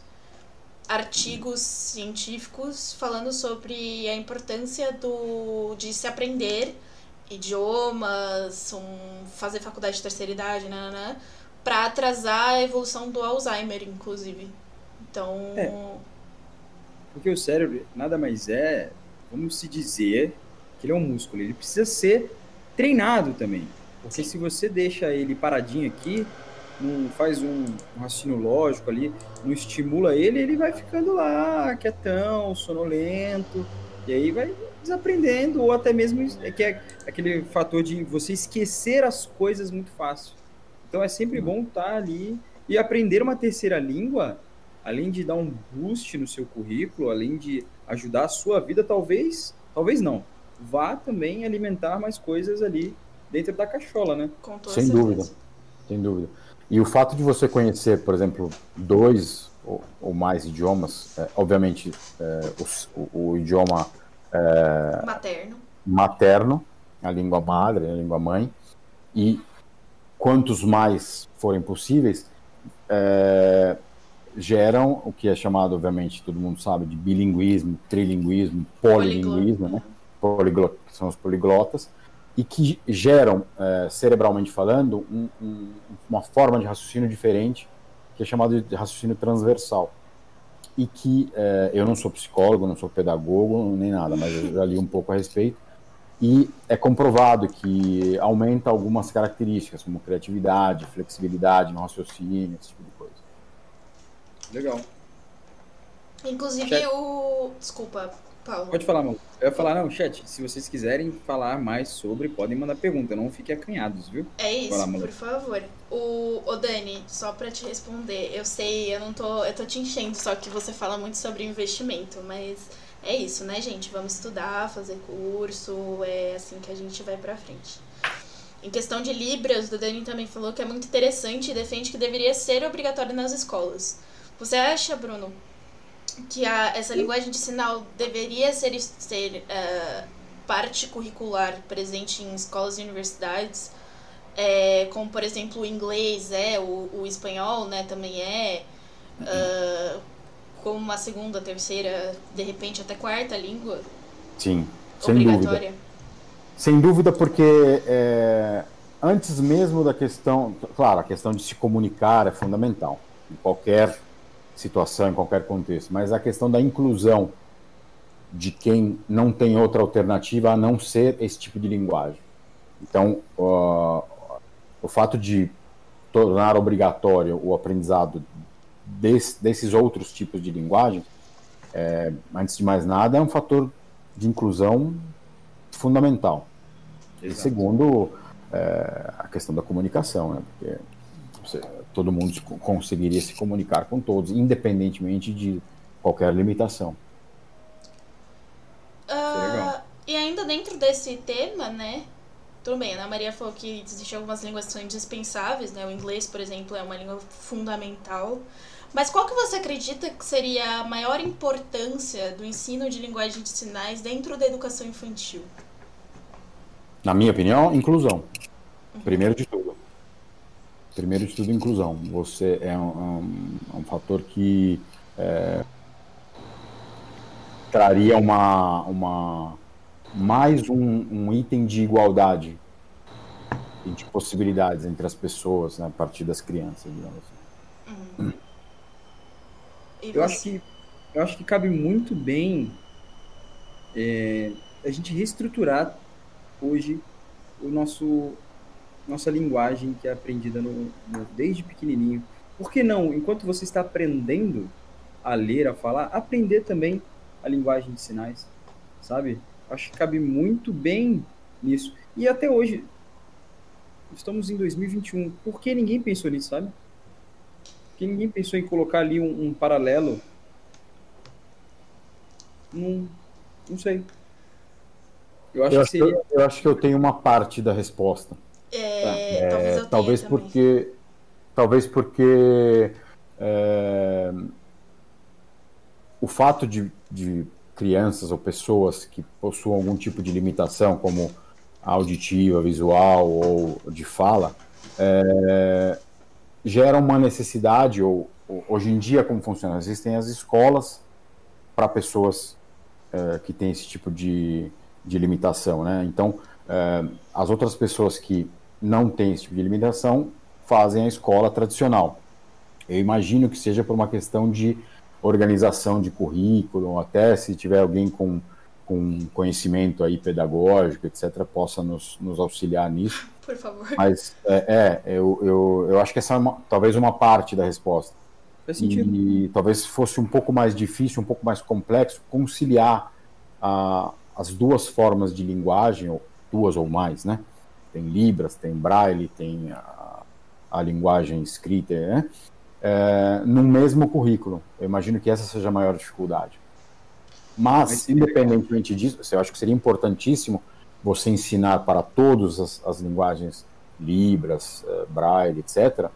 [SPEAKER 1] artigos científicos falando sobre a importância do, de se aprender idiomas, um, fazer faculdade de terceira idade, para atrasar a evolução do Alzheimer, inclusive. Então. É.
[SPEAKER 2] Porque o cérebro nada mais é, vamos se dizer, que ele é um músculo. Ele precisa ser treinado também. Porque Sim. se você deixa ele paradinho aqui, não faz um, um raciocínio lógico ali, não estimula ele, ele vai ficando lá, quietão, sonolento, e aí vai desaprendendo, ou até mesmo é que é aquele fator de você esquecer as coisas muito fácil. Então é sempre bom estar ali e aprender uma terceira língua, além de dar um boost no seu currículo, além de ajudar a sua vida, talvez, talvez não, vá também alimentar mais coisas ali dentro da cachola, né?
[SPEAKER 3] Sem dúvida, sem dúvida. E o fato de você conhecer, por exemplo, dois ou, ou mais idiomas, é, obviamente é, o, o, idioma
[SPEAKER 1] é, materno.
[SPEAKER 3] materno, a língua madre, a língua mãe, e quantos mais forem possíveis, é, geram o que é chamado, obviamente, todo mundo sabe, de bilinguismo, trilinguismo, polilinguismo, né? Poliglot, são os poliglotas, e que geram, é, cerebralmente falando, um, um, uma forma de raciocínio diferente, que é chamado de raciocínio transversal. E que é, eu não sou psicólogo, não sou pedagogo, nem nada, mas eu já li um pouco a respeito. E é comprovado que aumenta algumas características, como criatividade, flexibilidade no raciocínio, esse tipo de coisa.
[SPEAKER 2] Legal.
[SPEAKER 1] Inclusive o. Desculpa, Paulo.
[SPEAKER 2] Pode falar, mano. Eu ia falar, não, chat, se vocês quiserem falar mais sobre, podem mandar pergunta, não fiquem acanhados, viu?
[SPEAKER 1] É isso, falar, por favor. O, o Dani, só pra te responder, eu sei, eu não tô, eu tô te enchendo, só que você fala muito sobre investimento, mas é isso, né, gente? Vamos estudar, fazer curso, é assim que a gente vai pra frente. Em questão de Libras, o Dani também falou que é muito interessante e defende que deveria ser obrigatório nas escolas. Você acha, Bruno, que a, essa linguagem de sinal deveria ser, ser uh, parte curricular presente em escolas e universidades, é, como por exemplo o inglês é, o, o espanhol né, também é, uh, como uma segunda, terceira, de repente até quarta língua.
[SPEAKER 3] Sim, sem dúvida. Sem dúvida, porque é, antes mesmo da questão, claro, a questão de se comunicar é fundamental em qualquer situação, em qualquer contexto, mas a questão da inclusão de quem não tem outra alternativa a não ser esse tipo de linguagem. Então, uh, o fato de tornar obrigatório o aprendizado desse, desses outros tipos de linguagem, é, antes de mais nada, é um fator de inclusão fundamental. Exato. E segundo, é, a questão da comunicação, né? porque você, todo mundo conseguiria se comunicar com todos, independentemente de qualquer limitação.
[SPEAKER 1] Uh, e ainda dentro desse tema, né? Tudo bem, a Ana Maria falou que existem algumas línguas que são indispensáveis, né? O inglês, por exemplo, é uma língua fundamental. Mas qual que você acredita que seria a maior importância do ensino de linguagem de sinais dentro da educação infantil?
[SPEAKER 3] Na minha opinião, inclusão. Uhum. Primeiro de tudo. Primeiro de tudo, inclusão. Você é um, um, um fator que é, traria uma, uma mais um, um, item de igualdade e de possibilidades entre as pessoas né, a partir das crianças, digamos assim. Uhum.
[SPEAKER 2] Eu acho que eu acho que cabe muito bem é, a gente reestruturar hoje o nosso nossa linguagem que é aprendida no, no, desde pequenininho. Por que não, enquanto você está aprendendo a ler, a falar, aprender também a linguagem de sinais, sabe? Acho que cabe muito bem nisso. E até hoje, estamos em 2021, por que ninguém pensou nisso, sabe? Porque ninguém pensou em colocar ali um, um paralelo. Não, não sei.
[SPEAKER 3] Eu acho, eu, que seria... eu, eu acho que eu tenho uma parte da resposta.
[SPEAKER 1] É, é, talvez
[SPEAKER 3] talvez porque talvez porque é, o fato de, de crianças ou pessoas que possuam algum tipo de limitação, como auditiva, visual ou de fala, é, gera uma necessidade, ou, ou, hoje em dia como funciona? Existem as escolas para pessoas é, que têm esse tipo de, de limitação, né? Então, é, as outras pessoas que não têm esse tipo de limitação fazem a escola tradicional. Eu imagino que seja por uma questão de organização de currículo, até se tiver alguém com, com conhecimento aí pedagógico, etc., possa nos, nos auxiliar nisso.
[SPEAKER 1] Por favor.
[SPEAKER 3] Mas, é, é eu, eu, eu acho que essa é uma, talvez uma parte da resposta.
[SPEAKER 2] Faz sentido.
[SPEAKER 3] E talvez fosse um pouco mais difícil, um pouco mais complexo conciliar a, as duas formas de linguagem, ou duas ou mais, né? Tem Libras, tem Braille, tem a, a linguagem escrita, né? É, no mesmo currículo. Eu imagino que essa seja a maior dificuldade. Mas, independentemente disso, eu acho que seria importantíssimo você ensinar para todas as, as linguagens Libras, uh, Braille, etc.,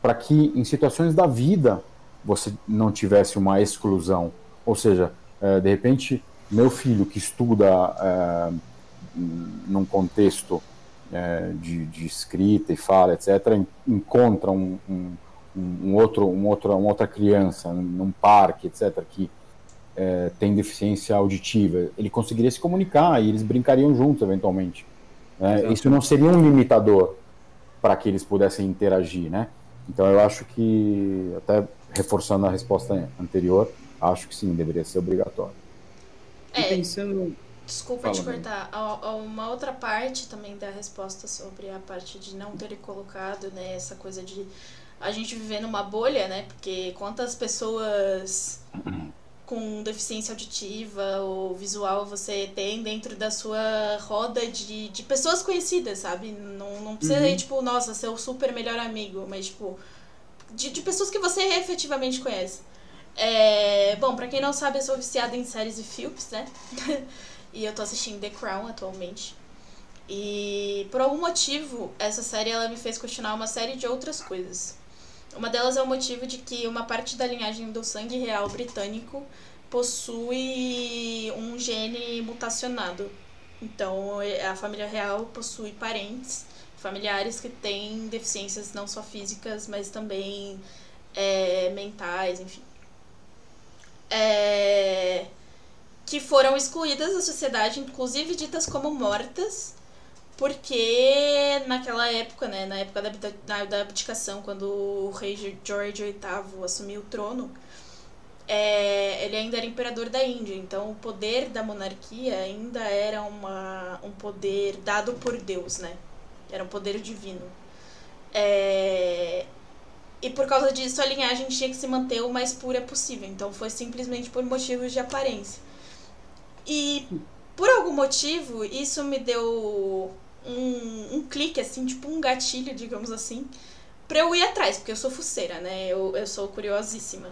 [SPEAKER 3] para que em situações da vida você não tivesse uma exclusão. Ou seja, uh, de repente, meu filho que estuda uh, num contexto de, de, escrita e fala, etc., encontra um, um, um outro, um outro, uma outra criança num parque, etc., que é, tem deficiência auditiva, ele conseguiria se comunicar e eles brincariam juntos eventualmente. Né? Isso não seria um limitador para que eles pudessem interagir, né? Então eu acho que, até reforçando a resposta anterior, acho que sim, deveria ser obrigatório.
[SPEAKER 1] É, pensando... Desculpa Fala, te cortar. Uma outra parte também da resposta sobre a parte de não ter colocado, né, essa coisa de a gente viver numa bolha, né? Porque quantas pessoas com deficiência auditiva ou visual você tem dentro da sua roda de, de pessoas conhecidas, sabe? Não, não precisa uhum. tipo, nossa, ser o super melhor amigo, mas, tipo, de, de pessoas que você efetivamente conhece. É, bom, pra quem não sabe, eu sou viciada em séries e filmes, né? e eu tô assistindo The Crown atualmente. E por algum motivo, essa série ela me fez questionar uma série de outras coisas. Uma delas é o motivo de que uma parte da linhagem do sangue real britânico possui um gene mutacionado. Então, a família real possui parentes, familiares que têm deficiências não só físicas, mas também é, mentais, enfim. É, que foram excluídas da sociedade, inclusive ditas como mortas, porque naquela época, né, na época da, da abdicação, quando o rei George VIII assumiu o trono, é, ele ainda era imperador da Índia, então o poder da monarquia ainda era uma, um poder dado por Deus, né? Era um poder divino. É, e por causa disso a linhagem tinha que se manter o mais pura possível, então foi simplesmente por motivos de aparência. E por algum motivo isso me deu um, um clique, assim, tipo um gatilho, digamos assim, pra eu ir atrás, porque eu sou fuceira, né? Eu, eu sou curiosíssima.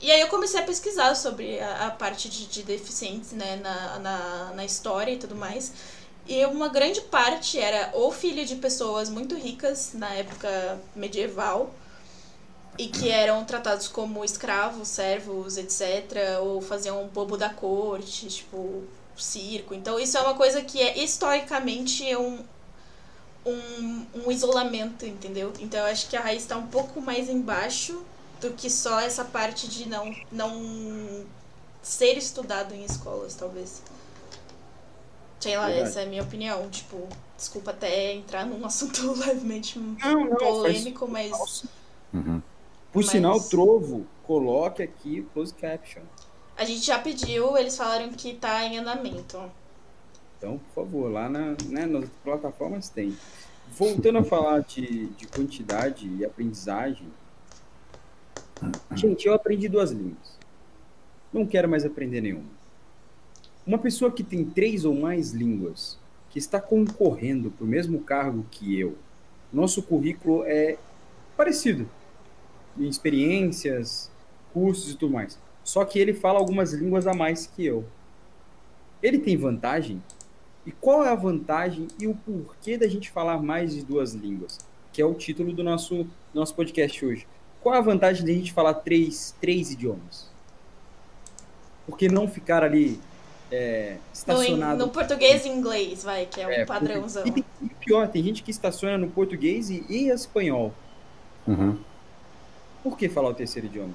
[SPEAKER 1] E aí eu comecei a pesquisar sobre a, a parte de, de deficientes, né, na, na, na história e tudo mais. E uma grande parte era ou filho de pessoas muito ricas na época medieval e que eram tratados como escravos, servos, etc. Ou faziam bobo da corte, tipo, circo. Então isso é uma coisa que é historicamente um, um, um isolamento, entendeu? Então eu acho que a raiz está um pouco mais embaixo do que só essa parte de não, não ser estudado em escolas, talvez. Sei lá, Verdade. essa é a minha opinião. Tipo, desculpa até entrar num assunto levemente não, não, polêmico, mas.
[SPEAKER 2] Uhum. Por mas... sinal, Trovo, coloque aqui close caption.
[SPEAKER 1] A gente já pediu, eles falaram que tá em andamento.
[SPEAKER 2] Então, por favor, lá na, né, nas plataformas tem. voltando a falar de, de quantidade e aprendizagem, gente, eu aprendi duas línguas. Não quero mais aprender nenhuma. Uma pessoa que tem três ou mais línguas, que está concorrendo para o mesmo cargo que eu, nosso currículo é parecido experiências, cursos e tudo mais. Só que ele fala algumas línguas a mais que eu. Ele tem vantagem? E qual é a vantagem e o porquê da gente falar mais de duas línguas? Que é o título do nosso, nosso podcast hoje. Qual é a vantagem de a gente falar três, três idiomas? Por que não ficar ali é, estacionado?
[SPEAKER 1] No, no, português e inglês, vai, que é o é, padrãozão.
[SPEAKER 2] E, e pior, tem gente que estaciona no português e, e espanhol.
[SPEAKER 3] Uhum.
[SPEAKER 2] Por que falar o terceiro idioma?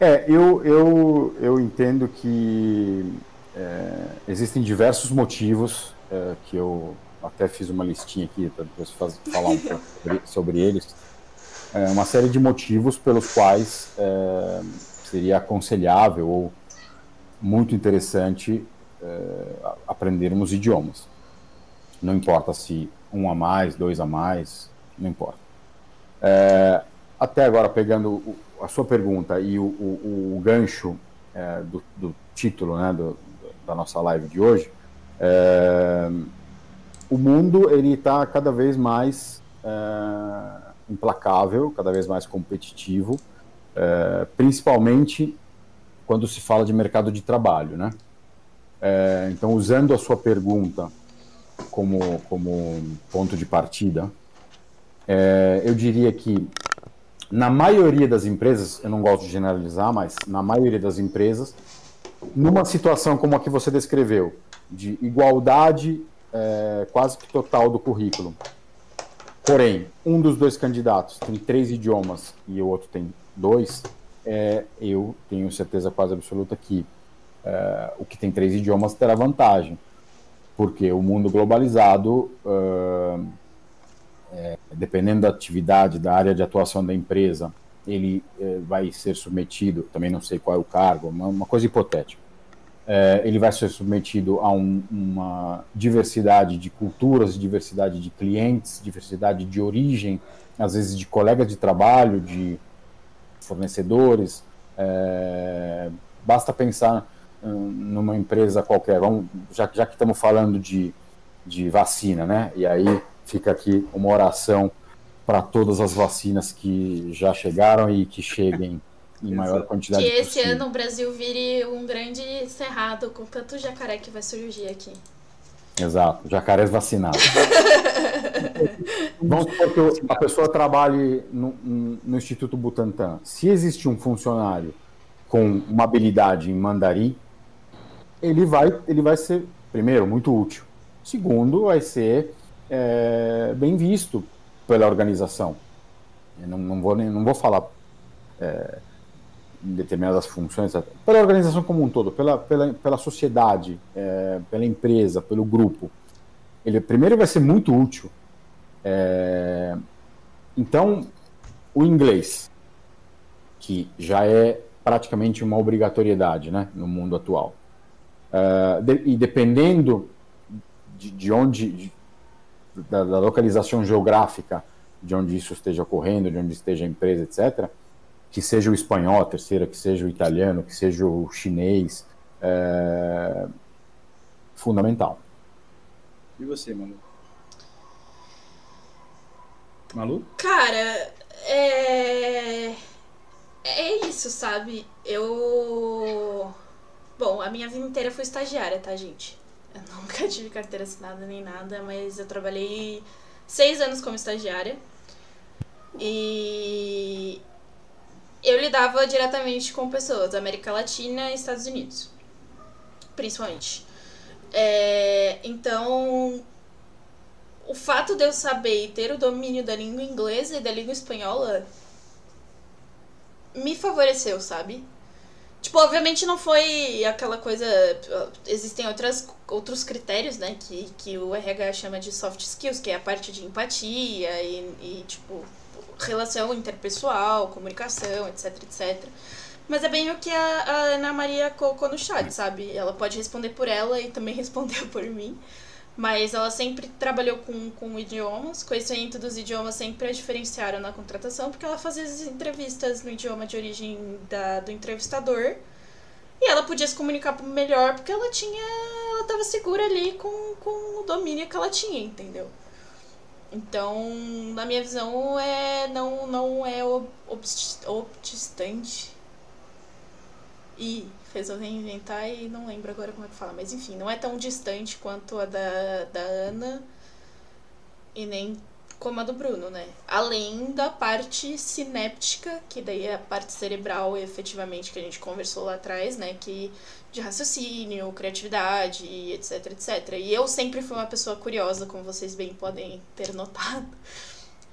[SPEAKER 3] É, eu, eu, eu entendo que é, existem diversos motivos é, que eu até fiz uma listinha aqui para depois falar um pouco sobre, sobre eles. É, uma série de motivos pelos quais é, seria aconselhável ou muito interessante é, aprendermos idiomas. Não importa se um a mais, dois a mais, não importa. É, até agora, pegando a sua pergunta e o, o, o gancho é, do, do, título né, do, da nossa live de hoje, é, o mundo ele está cada vez mais é, implacável, cada vez mais competitivo, é, principalmente quando se fala de mercado de trabalho, né? É, então, usando a sua pergunta como, como ponto de partida, é, eu diria que na maioria das empresas, eu não gosto de generalizar, mas na maioria das empresas, numa situação como a que você descreveu, de igualdade é, quase que total do currículo, porém, um dos dois candidatos tem três idiomas e o outro tem dois, é, eu tenho certeza quase absoluta que é, o que tem três idiomas terá vantagem, porque o mundo globalizado é, dependendo da atividade, da área de atuação da empresa, ele é, vai ser submetido, também não sei qual é o cargo, uma, uma coisa hipotética, é, ele vai ser submetido a um, uma diversidade de culturas, diversidade de clientes, diversidade de origem, às vezes de colegas de trabalho, de fornecedores. É, basta pensar hum, numa empresa qualquer, vamos, já, já que estamos falando de, de vacina, né? E aí fica aqui uma oração para todas as vacinas que já chegaram e que cheguem em maior quantidade
[SPEAKER 1] Que esse
[SPEAKER 3] possível.
[SPEAKER 1] ano o Brasil vire um grande cerrado com tanto jacaré que vai surgir aqui.
[SPEAKER 3] Exato, jacarés vacinados. Vamos supor que a pessoa trabalhe no, no Instituto Butantan. Se existe um funcionário com uma habilidade em mandarim, ele vai, ele vai ser, primeiro, muito útil. Segundo, vai ser é, bem visto pela organização. Eu não, não, vou, não vou falar é, em determinadas funções, pela organização como um todo, pela, pela, pela sociedade, é, pela empresa, pelo grupo. Ele primeiro vai ser muito útil. É, então, o inglês, que já é praticamente uma obrigatoriedade né, no mundo atual. Uh, de, e dependendo de, de onde, de, da, da, localização geográfica de onde isso esteja ocorrendo, de onde esteja a empresa, etc., que seja o espanhol, a terceira, que seja o italiano, que seja o chinês, é fundamental.
[SPEAKER 2] E você, Malu? Malu?
[SPEAKER 1] Cara, é. É isso, sabe? Eu. Bom, a minha vida inteira foi estagiária, tá, gente? Eu nunca tive carteira assinada nem nada, mas eu trabalhei seis anos como estagiária. E eu lidava diretamente com pessoas da América Latina e Estados Unidos, principalmente. É, então, o fato de eu saber e ter o domínio da língua inglesa e da língua espanhola me favoreceu, sabe? Tipo, obviamente não foi aquela coisa. Existem outras, outros critérios, né? Que, que o RH chama de soft skills, que é a parte de empatia e, e tipo, relação interpessoal, comunicação, etc, etc. Mas é bem o que a, a Ana Maria colocou no chat, sabe? Ela pode responder por ela e também responder por mim. Mas ela sempre trabalhou com, com idiomas, conhecimento dos idiomas sempre a diferenciaram na contratação, porque ela fazia as entrevistas no idioma de origem da, do entrevistador. E ela podia se comunicar melhor porque ela tinha. Ela estava segura ali com, com o domínio que ela tinha, entendeu? Então, na minha visão, é não, não é obstante. E fez eu reinventar e não lembro agora como é que fala, mas enfim, não é tão distante quanto a da, da Ana e nem como a do Bruno, né? Além da parte sinéptica, que daí é a parte cerebral, efetivamente, que a gente conversou lá atrás, né? Que de raciocínio, criatividade, etc, etc. E eu sempre fui uma pessoa curiosa, como vocês bem podem ter notado,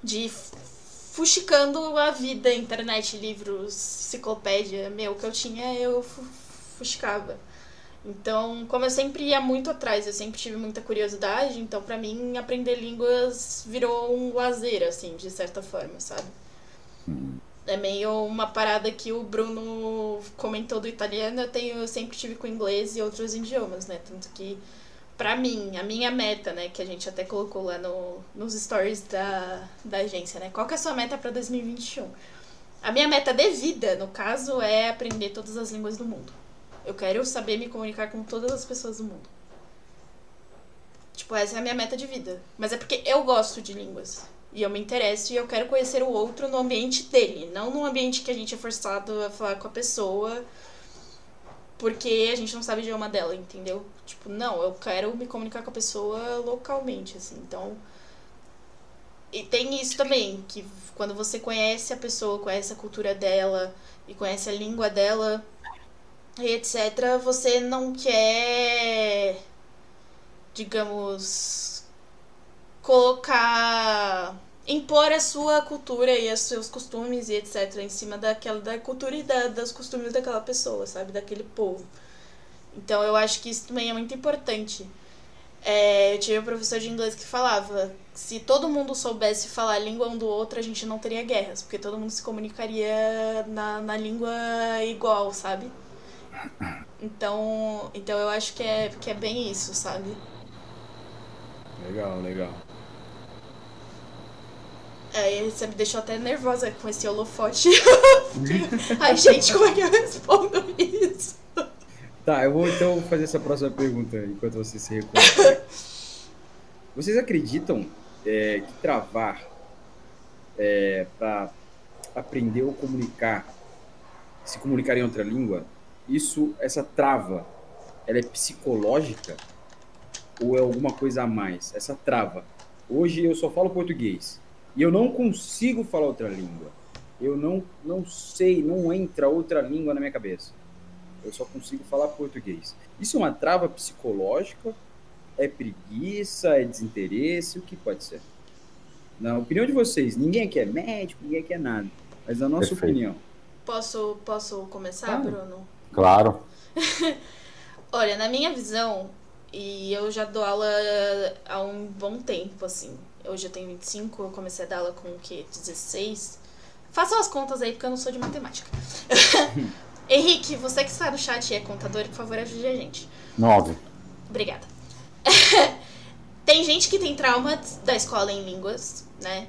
[SPEAKER 1] de fuxicando a vida, internet, livros, enciclopédia, meu, que eu tinha, eu fuxicava. Então, como eu sempre ia muito atrás, eu sempre tive muita curiosidade, então para mim aprender línguas virou um lazer, assim, de certa forma, sabe? É meio uma parada que o Bruno comentou do italiano, eu tenho, eu sempre tive com inglês e outros idiomas, né? Tanto que para mim, a minha meta, né, que a gente até colocou lá no, nos stories da, da agência, né? Qual que é a sua meta para 2021? A minha meta de vida, no caso, é aprender todas as línguas do mundo. Eu quero saber me comunicar com todas as pessoas do mundo. Tipo, essa é a minha meta de vida. Mas é porque eu gosto de línguas. E eu me interesso e eu quero conhecer o outro no ambiente dele. Não no ambiente que a gente é forçado a falar com a pessoa. Porque a gente não sabe o idioma dela, entendeu? Tipo, não, eu quero me comunicar com a pessoa localmente, assim. Então. E tem isso também, que quando você conhece a pessoa, conhece a cultura dela e conhece a língua dela, e etc., você não quer, digamos, colocar. impor a sua cultura e os seus costumes e etc. em cima daquela da cultura e da, dos costumes daquela pessoa, sabe? Daquele povo. Então eu acho que isso também é muito importante. É, eu tive um professor de inglês que falava: se todo mundo soubesse falar a língua um do outro, a gente não teria guerras, porque todo mundo se comunicaria na, na língua igual, sabe? Então, então eu acho que é, que é bem isso, sabe?
[SPEAKER 2] Legal, legal.
[SPEAKER 1] É, você me deixou até nervosa com esse holofote. Ai, gente, como é que eu respondo isso?
[SPEAKER 2] Tá, eu vou então fazer essa próxima pergunta enquanto você se reconhece. Vocês acreditam é, que travar é, para aprender ou comunicar, se comunicar em outra língua, isso, essa trava, ela é psicológica ou é alguma coisa a mais? Essa trava. Hoje eu só falo português e eu não consigo falar outra língua. Eu não, não sei, não entra outra língua na minha cabeça. Eu só consigo falar português. Isso é uma trava psicológica? É preguiça? É desinteresse? O que pode ser? Na opinião de vocês, ninguém aqui é médico, ninguém aqui é nada. Mas na nossa Perfeito. opinião.
[SPEAKER 1] Posso, posso começar, ah, Bruno?
[SPEAKER 3] Claro.
[SPEAKER 1] Olha, na minha visão, e eu já dou aula há um bom tempo, assim. Hoje eu tenho 25, eu comecei a dar aula com o quê? 16? Façam as contas aí, porque eu não sou de matemática. Henrique, você que está no chat e é contador, por favor, ajude a gente.
[SPEAKER 3] Nove.
[SPEAKER 1] Obrigada. tem gente que tem trauma da escola em línguas, né?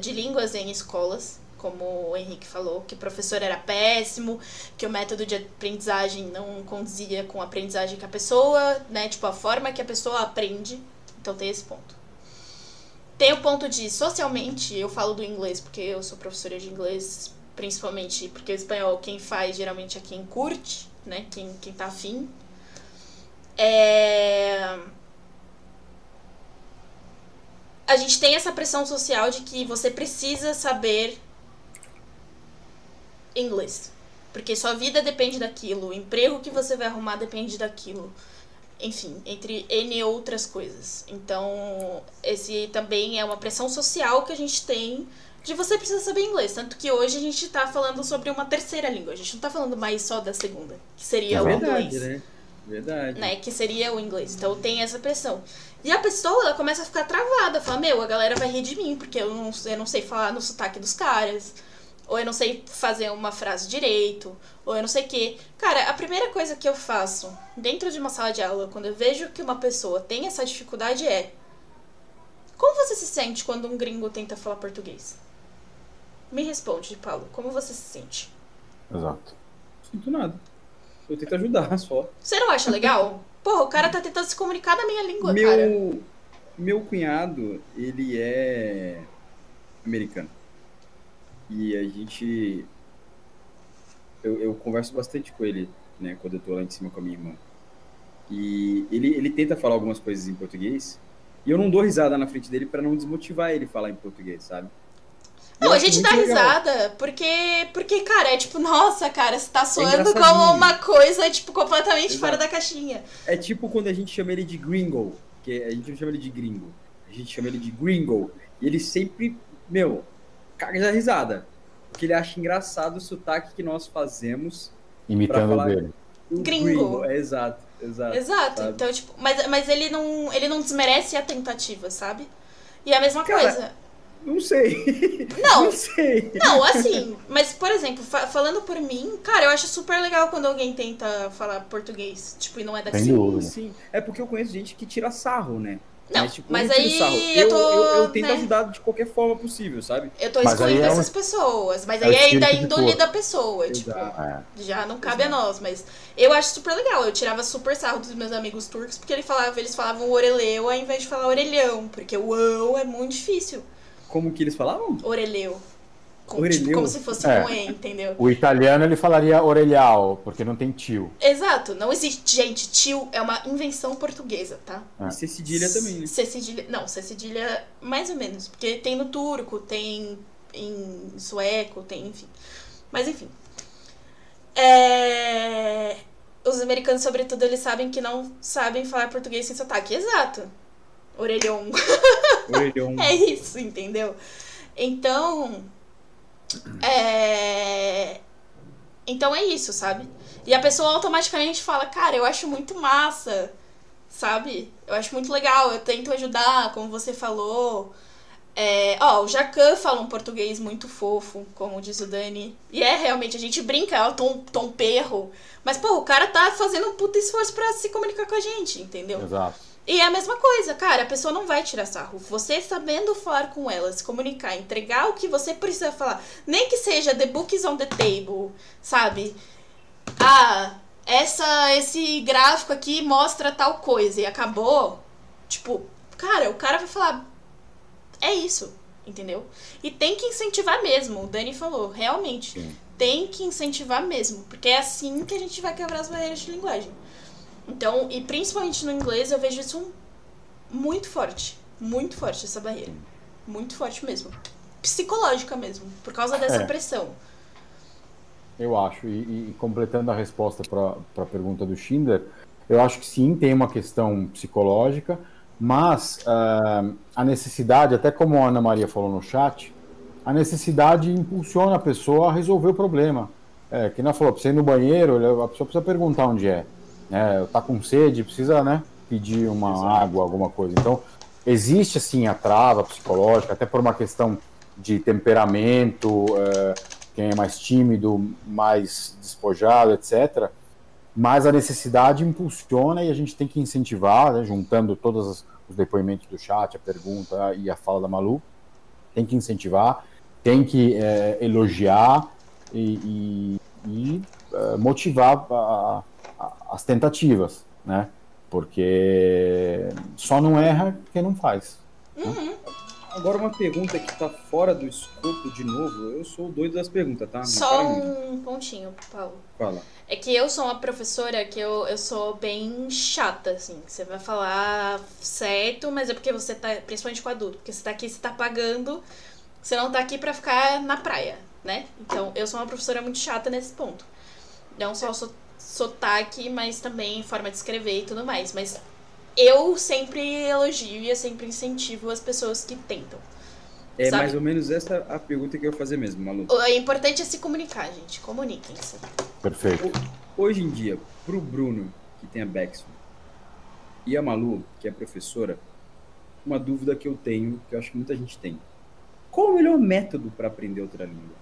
[SPEAKER 1] De línguas em escolas como o Henrique falou, que o professor era péssimo, que o método de aprendizagem não condizia com a aprendizagem que a pessoa, né? Tipo, a forma que a pessoa aprende. Então tem esse ponto. Tem o ponto de, socialmente, eu falo do inglês porque eu sou professora de inglês, principalmente porque o espanhol quem faz geralmente é quem curte, né? Quem, quem tá afim. É... A gente tem essa pressão social de que você precisa saber inglês. Porque sua vida depende daquilo, o emprego que você vai arrumar depende daquilo. Enfim, entre N outras coisas. Então, esse também é uma pressão social que a gente tem de você precisa saber inglês. Tanto que hoje a gente tá falando sobre uma terceira língua. A gente não tá falando mais só da segunda, que seria é o verdade, inglês.
[SPEAKER 2] Né? Verdade.
[SPEAKER 1] Né? Que seria o inglês. Então tem essa pressão. E a pessoa, ela começa a ficar travada. Fala, meu, a galera vai rir de mim, porque eu não, eu não sei falar no sotaque dos caras ou eu não sei fazer uma frase direito, ou eu não sei o quê. Cara, a primeira coisa que eu faço dentro de uma sala de aula, quando eu vejo que uma pessoa tem essa dificuldade, é: Como você se sente quando um gringo tenta falar português? Me responde, Paulo, como você se sente?
[SPEAKER 3] Exato.
[SPEAKER 2] Sinto nada. Eu tento ajudar só.
[SPEAKER 1] Você não acha legal? Porra, o cara tá tentando se comunicar na minha língua,
[SPEAKER 2] meu,
[SPEAKER 1] cara.
[SPEAKER 2] Meu cunhado, ele é americano. E a gente. Eu, eu converso bastante com ele, né, quando eu tô lá em cima com a minha irmã. E ele, ele tenta falar algumas coisas em português. E eu não dou risada na frente dele para não desmotivar ele falar em português, sabe?
[SPEAKER 1] Não, a gente dá
[SPEAKER 2] legal.
[SPEAKER 1] risada, porque, porque, cara, é tipo, nossa, cara, você tá soando
[SPEAKER 2] engraçadinho.
[SPEAKER 1] como uma coisa, tipo, completamente
[SPEAKER 2] Exato.
[SPEAKER 1] fora da caixinha.
[SPEAKER 2] É tipo quando a gente chama ele de gringo, que a gente não chama ele de gringo, a gente chama ele de gringo. E ele sempre, meu, caga da risada. Porque ele acha engraçado o sotaque que nós fazemos.
[SPEAKER 3] Imitando
[SPEAKER 2] falar-
[SPEAKER 3] dele.
[SPEAKER 2] O
[SPEAKER 1] Gringo.
[SPEAKER 2] É, exato, exato.
[SPEAKER 1] Exato.
[SPEAKER 2] sabe?
[SPEAKER 1] Então, tipo, mas, mas ele não. Ele não desmerece a tentativa, sabe? E a mesma
[SPEAKER 2] Cara,
[SPEAKER 1] coisa.
[SPEAKER 2] Não sei.
[SPEAKER 1] Não,
[SPEAKER 2] Não sei.
[SPEAKER 1] Não, assim, mas por exemplo, fa- falando por mim, cara, eu acho super legal quando alguém tenta falar português, tipo, e não é daqui.
[SPEAKER 3] Dúvida.
[SPEAKER 2] Sim, é porque eu conheço gente que tira sarro, né?
[SPEAKER 1] Não,
[SPEAKER 2] mas, tipo,
[SPEAKER 1] mas aí
[SPEAKER 2] sarro.
[SPEAKER 1] eu
[SPEAKER 2] Eu,
[SPEAKER 1] tô,
[SPEAKER 2] eu, eu tento
[SPEAKER 1] né?
[SPEAKER 2] ajudar de qualquer forma possível, sabe?
[SPEAKER 1] Eu tô excluindo
[SPEAKER 3] é um-
[SPEAKER 1] essas pessoas, mas
[SPEAKER 3] é
[SPEAKER 1] aí é da
[SPEAKER 3] espírito de
[SPEAKER 1] índole da pessoa, tipo,
[SPEAKER 2] Exato.
[SPEAKER 3] É.
[SPEAKER 1] já não cabe a nós, mas eu acho super legal. Eu tirava super sarro dos meus amigos turcos, porque ele falava, eles falavam oreleu ao invés de falar orelhão, porque o ão é muito difícil.
[SPEAKER 2] Como que eles falavam?
[SPEAKER 1] Oreleu. Com? Tipo, como se fosse
[SPEAKER 3] É.
[SPEAKER 1] com E, entendeu?
[SPEAKER 3] O italiano ele falaria orelhal, porque não tem tio.
[SPEAKER 1] Exato, não existe. Gente, tio é uma invenção portuguesa, tá?
[SPEAKER 3] É.
[SPEAKER 2] E cedilha também, né?
[SPEAKER 1] Cedilha. Não, cedilha mais ou menos. Porque tem no turco, tem em sueco, tem, enfim. Mas enfim. É, Os americanos, sobretudo, eles sabem que não sabem falar português sem sotaque. Exato. Orelhão.
[SPEAKER 2] Orelhão.
[SPEAKER 1] É isso, entendeu? Então. É. Então é isso, sabe? E a pessoa automaticamente fala, cara, eu acho muito massa, sabe? Eu acho muito legal, eu tento ajudar, como você falou. É, ó, o Jacan fala um português muito fofo, como diz o Dani. E é realmente, a gente brinca, é o tom, tom perro. Mas, pô, o cara tá fazendo um puta esforço pra se comunicar com a gente, entendeu?
[SPEAKER 3] Exato.
[SPEAKER 1] E é a mesma coisa, cara, a pessoa não vai tirar sarro. Você sabendo falar com ela, se comunicar, entregar o que você precisa falar, nem que seja the book is on the table, sabe? Ah, essa esse gráfico aqui mostra tal coisa e acabou. Tipo, cara, o cara vai falar é isso, entendeu? E tem que incentivar mesmo, o Dani falou, realmente. Tem que incentivar mesmo, porque é assim que a gente vai quebrar as barreiras de linguagem. Então, e principalmente no inglês, eu vejo isso muito forte. Muito forte essa barreira. Muito forte mesmo. Psicológica mesmo, por causa dessa
[SPEAKER 3] É.
[SPEAKER 1] pressão.
[SPEAKER 3] Eu acho, e, e completando a resposta para a pergunta do Schindler, eu acho que sim, tem uma questão psicológica, mas ah, a necessidade, até como a Ana Maria falou no chat, a necessidade impulsiona a pessoa a resolver o problema. É, que ela falou, você ir no banheiro, a pessoa precisa perguntar onde é. É tá com sede, precisa né, pedir uma
[SPEAKER 2] Exato.
[SPEAKER 3] água, alguma coisa. Então, existe assim a trava psicológica, até por uma questão de temperamento, é, quem é mais tímido, mais despojado, etc. Mas a necessidade impulsiona e a gente tem que incentivar, né, juntando todos os- os depoimentos do chat, a pergunta e a fala da Malu, tem que incentivar, tem que é, elogiar e, e- e, é, motivar a- as tentativas, né? Porque só não erra quem não faz.
[SPEAKER 1] Uhum.
[SPEAKER 2] Agora uma pergunta que tá fora do escopo de novo. Eu sou o doido das perguntas, tá? Não
[SPEAKER 1] Só
[SPEAKER 2] para
[SPEAKER 1] um pontinho, Paulo.
[SPEAKER 2] Fala.
[SPEAKER 1] É que eu sou uma professora que eu, eu sou bem chata, assim. Você vai falar certo, mas é porque você tá, principalmente com adulto, porque você tá aqui, você tá pagando, você não tá aqui pra ficar na praia, né? Então, eu sou uma professora muito chata nesse ponto. Não só so, sotaque, mas também forma de escrever e tudo mais. Mas eu sempre elogio e eu sempre incentivo as pessoas que tentam.
[SPEAKER 2] É
[SPEAKER 1] Sabe?
[SPEAKER 2] mais ou menos essa a pergunta que eu ia fazer mesmo, Malu.
[SPEAKER 1] O importante é se comunicar, gente. Comuniquem-se.
[SPEAKER 3] Perfeito.
[SPEAKER 2] Hoje em dia, pro Bruno, que tem a Bexon, e a Malu, que é professora, uma dúvida que eu tenho, que eu acho que muita gente tem. Qual o melhor método para aprender outra língua?